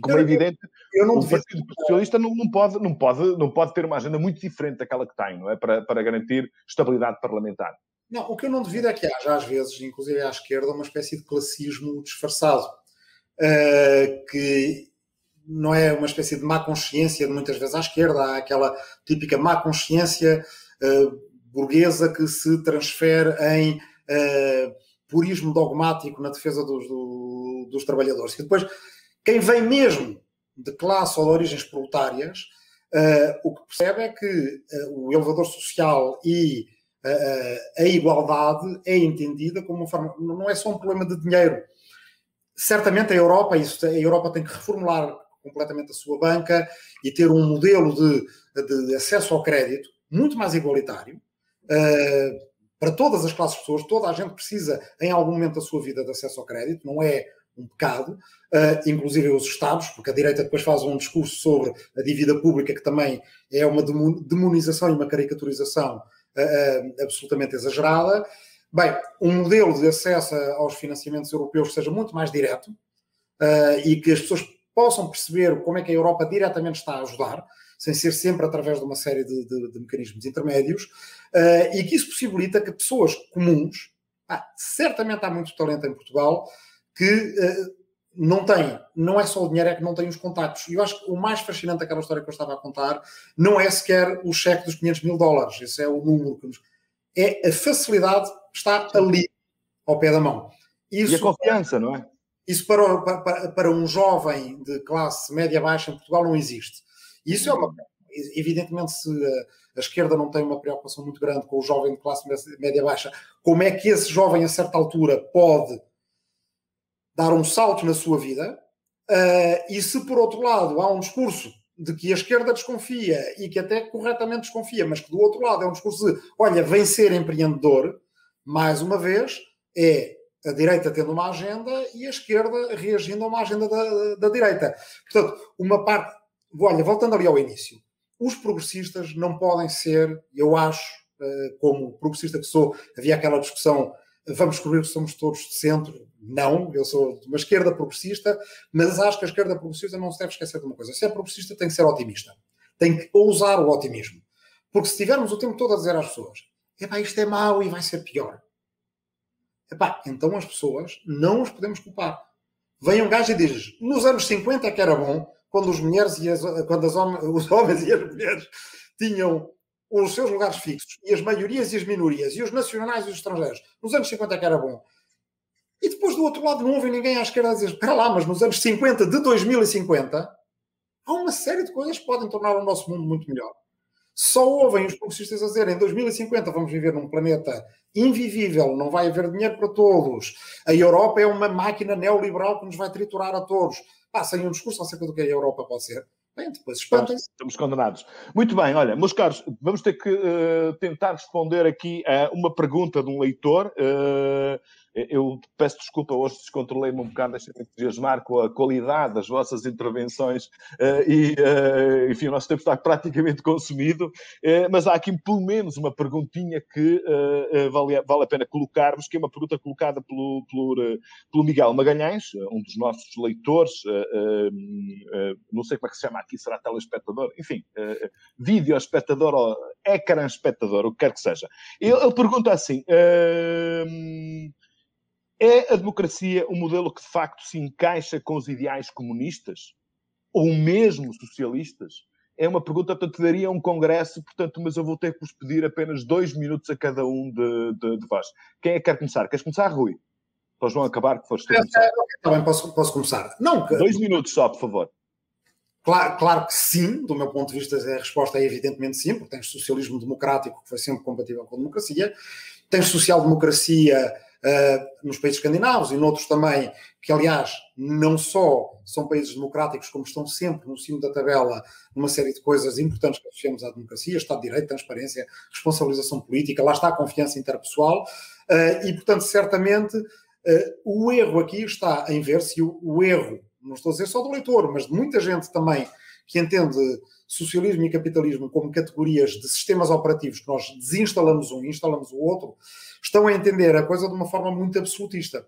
como é evidente, eu não o Partido Socialista não, não, pode, não, pode, não pode ter uma agenda muito diferente daquela que tem, não é? Para, para garantir estabilidade parlamentar. Não, o que eu não devido é que haja, às vezes, inclusive à esquerda, uma espécie de classismo disfarçado. Uh, que não é uma espécie de má consciência de muitas vezes à esquerda, há aquela típica má consciência uh, burguesa que se transfere em uh, purismo dogmático na defesa dos, do, dos trabalhadores. E depois, quem vem mesmo de classe ou de origens proletárias, uh, o que percebe é que o elevador social e a igualdade é entendida como uma forma, não é só um problema de dinheiro. Certamente a Europa, isso, a Europa tem que reformular completamente a sua banca e ter um modelo de, de acesso ao crédito muito mais igualitário uh, para todas as classes de pessoas. Toda a gente precisa, em algum momento da sua vida, de acesso ao crédito, não é um pecado, uh, inclusive os Estados, porque a direita depois faz um discurso sobre a dívida pública, que também é uma demonização e uma caricaturização uh, absolutamente exagerada. Bem, um modelo de acesso aos financiamentos europeus seja muito mais direto uh, e que as pessoas possam perceber como é que a Europa diretamente está a ajudar, sem ser sempre através de uma série de, de, de mecanismos intermédios, uh, e que isso possibilita que pessoas comuns, ah, certamente há muito talento em Portugal, que uh, não tem, não é só o dinheiro, é que não tem os contactos. E eu acho que o mais fascinante daquela história que eu estava a contar não é sequer o cheque dos 500 mil dólares, esse é o número que nos. É a facilidade está ali, ao pé da mão. Isso, e a confiança, não é? Isso para, para, para um jovem de classe média-baixa em Portugal não existe. Isso é uma. Evidentemente, se a, a esquerda não tem uma preocupação muito grande com o jovem de classe média-baixa, como é que esse jovem, a certa altura, pode dar um salto na sua vida, uh, e se por outro lado há um discurso de que a esquerda desconfia e que até corretamente desconfia, mas que do outro lado é um discurso de olha, vem ser empreendedor, mais uma vez, é a direita tendo uma agenda e a esquerda reagindo a uma agenda da, da direita. Portanto, uma parte. Olha, voltando ali ao início, os progressistas não podem ser, eu acho, eh, como progressista que sou, havia aquela discussão vamos descobrir que somos todos de centro. Não, eu sou de uma esquerda progressista, mas acho que a esquerda progressista não se deve esquecer de uma coisa. Se é progressista, tem que ser otimista. Tem que ousar o otimismo. Porque se estivermos o tempo todo a dizer às pessoas epá, isto é mau e vai ser pior, epá, então as pessoas não os podemos culpar. Vem um gajo e diz nos anos 50 é que era bom, quando, as mulheres e as, quando as os homens e as mulheres tinham os seus lugares fixos, e as maiorias e as minorias, e os nacionais e os estrangeiros, nos anos 50 é que era bom. E depois do outro lado não houve ninguém à esquerda a dizer, espera lá, mas nos anos 50 de 2050 há uma série de coisas que podem tornar o nosso mundo muito melhor. Só ouvem os progressistas a dizer em 2050 vamos viver num planeta invivível, não vai haver dinheiro para todos. A Europa é uma máquina neoliberal que nos vai triturar a todos. Pá, sem um discurso acerca do que a Europa pode ser. Bem, depois espantem-se. Estamos condenados. Muito bem, olha, meus caros, vamos ter que uh, tentar responder aqui a uma pergunta de um leitor. Uh, eu peço desculpa, hoje descontrolei-me um bocado, deixei-me entusiasmar com a qualidade das vossas intervenções uh, e, uh, enfim, o nosso tempo está praticamente consumido, uh, mas há aqui pelo menos uma perguntinha que vale, vale a pena colocarmos, que é uma pergunta colocada pelo, pelo, pelo Miguel Magalhães, um dos nossos leitores, não sei como é que se chama aqui, será telespectador, enfim, vídeo espectador ou ecrã espectador, o que quer que seja. Ele, ele pergunta assim. É a democracia um modelo que de facto se encaixa com os ideais comunistas? Ou mesmo socialistas? É uma pergunta, portanto, daria um congresso, portanto, mas eu vou ter que vos pedir apenas dois minutos a cada um de, de, de vós. Quem é que quer começar? Queres começar, Rui? Depois vão acabar que foste começar. Também posso, posso começar. Não, que... Dois minutos só, por favor. Claro, claro que sim, do meu ponto de vista a resposta é evidentemente sim, porque tens socialismo democrático que foi sempre compatível com a democracia, tens social-democracia uh, nos países escandinavos e noutros também, que aliás não só são países democráticos, como estão sempre no cimo da tabela numa série de coisas importantes que associamos à democracia, Estado de Direito, transparência, responsabilização política, lá está a confiança interpessoal, uh, e portanto, certamente, uh, o erro aqui está em ver se o, o erro, não estou a dizer só do leitor, mas de muita gente também que entende socialismo e capitalismo como categorias de sistemas operativos que nós desinstalamos um e instalamos o outro, estão a entender a coisa de uma forma muito absolutista.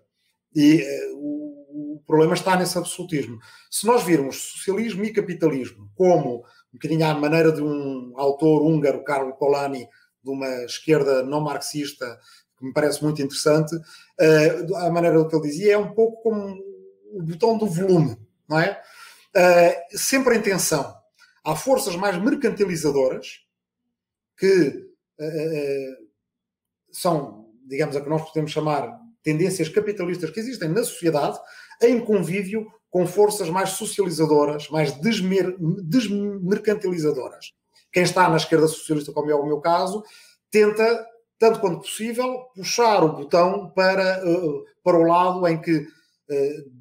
E uh, o, problema está nesse absolutismo. Se nós virmos socialismo e capitalismo como um bocadinho à maneira de um autor húngaro, Carlo Polanyi, de uma esquerda não marxista, que me parece muito interessante, uh, a maneira do que ele dizia é um pouco como o botão do volume, não é? Uh, sempre em tensão. Há forças mais mercantilizadoras que uh, são, digamos, a que nós podemos chamar tendências capitalistas que existem na sociedade, em convívio com forças mais socializadoras, mais desmer, desmercantilizadoras. Quem está na esquerda socialista, como é o meu caso, tenta, tanto quanto possível, puxar o botão para, para o lado em que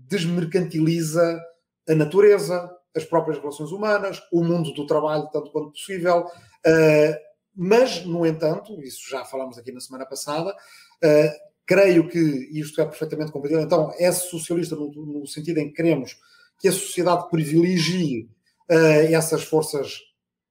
desmercantiliza a natureza, as próprias relações humanas, o mundo do trabalho, tanto quanto possível. Uh, mas, no entanto, isso já falamos aqui na semana passada, creio que isto é perfeitamente compatível. Então, é socialista no, no, sentido em que queremos que a sociedade privilegie essas forças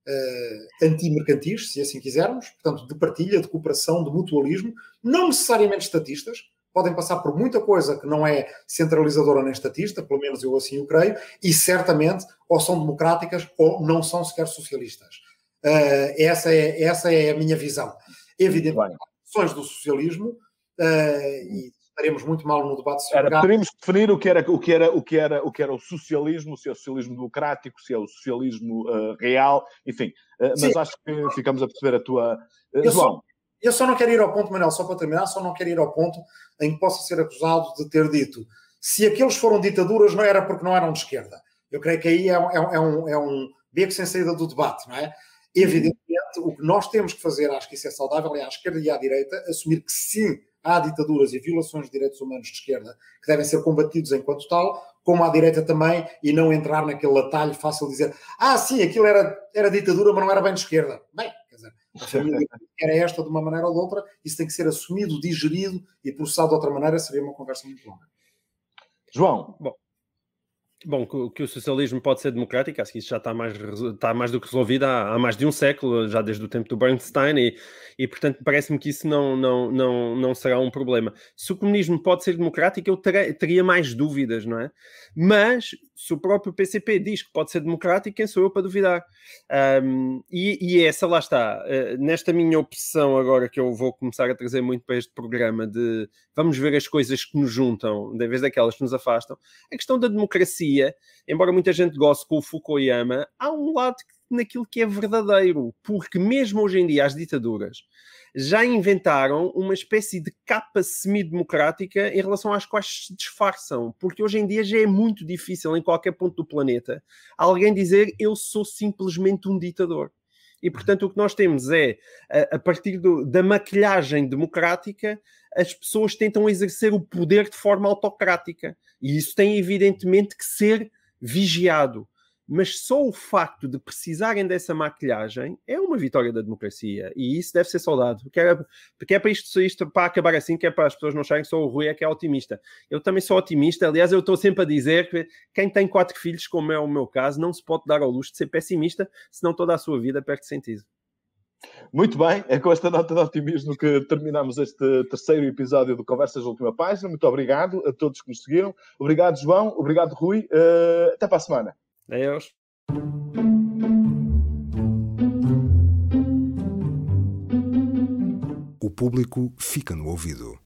uh, anti-mercantis, se assim quisermos, portanto, de partilha, de cooperação, de mutualismo, não necessariamente estatistas, podem passar por muita coisa que não é centralizadora nem estatista, pelo menos eu assim o creio, e certamente ou são democráticas ou não são sequer socialistas. Uh, essa, é, essa é a minha visão. Evidentemente, ações do socialismo, uh, e estaremos muito mal no debate sobre era, Teríamos que definir o que, era, o, que era, o, que era, o que era o socialismo, se é o socialismo democrático, se é o socialismo uh, real, enfim. Mas acho que ficamos a perceber a tua. João. Só, eu só não quero ir ao ponto, Manuel, só para terminar, só não quero ir ao ponto em que possa ser acusado de ter dito se aqueles foram ditaduras não era porque não eram de esquerda. Eu creio que aí é, é, é um, é um beco sem saída do debate, não é? Evidentemente, o que nós temos que fazer, acho que isso é saudável, é à esquerda e à direita assumir que sim, há ditaduras e violações de direitos humanos de esquerda que devem ser combatidos enquanto tal, como à direita também, e não entrar naquele atalho fácil de dizer ah, sim, aquilo era, era ditadura, mas não era bem de esquerda. Bem, a família era esta de uma maneira ou de outra, isso tem que ser assumido, digerido e processado de outra maneira, seria uma conversa muito longa. João, bom, Bom, que, o socialismo pode ser democrático, acho que isso já está mais, está mais do que resolvido há, há mais de um século, já desde o tempo do Bernstein, e, e portanto parece-me que isso não, não, não, não será um problema. Se o comunismo pode ser democrático, eu terei, teria mais dúvidas, não é? Mas se o próprio PCP diz que pode ser democrático, quem sou eu para duvidar? Um, e, e, essa lá está, uh, nesta minha opção agora que eu vou começar a trazer muito para este programa de vamos ver as coisas que nos juntam, em vez daquelas que nos afastam, a questão da democracia, embora muita gente goste com o Fukuyama, há um lado naquilo que é verdadeiro, porque mesmo hoje em dia as ditaduras já inventaram uma espécie de capa semidemocrática em relação às quais se disfarçam, porque hoje em dia já é muito difícil em qualquer ponto do planeta alguém dizer eu sou simplesmente um ditador. E portanto o que nós temos é, a, partir do, da maquilhagem democrática, as pessoas tentam exercer o poder de forma autocrática. E isso tem evidentemente que ser vigiado mas só o facto de precisarem dessa maquilhagem é uma vitória da democracia e isso deve ser saudado. Porque é, porque é para isto, isto para acabar assim, que é para as pessoas não acharem que só o Rui é que é otimista. Eu também sou otimista, aliás, eu estou sempre a dizer que quem tem quatro filhos, como é o meu caso, não se pode dar ao luxo de ser pessimista, senão toda a sua vida perde sentido. Muito bem, é com esta nota de otimismo que terminamos este terceiro episódio do Conversas da Última Página. Muito obrigado a todos que nos seguiram. Obrigado, João. Obrigado, Rui. Uh, até para a semana. Adeus. O público fica no ouvido.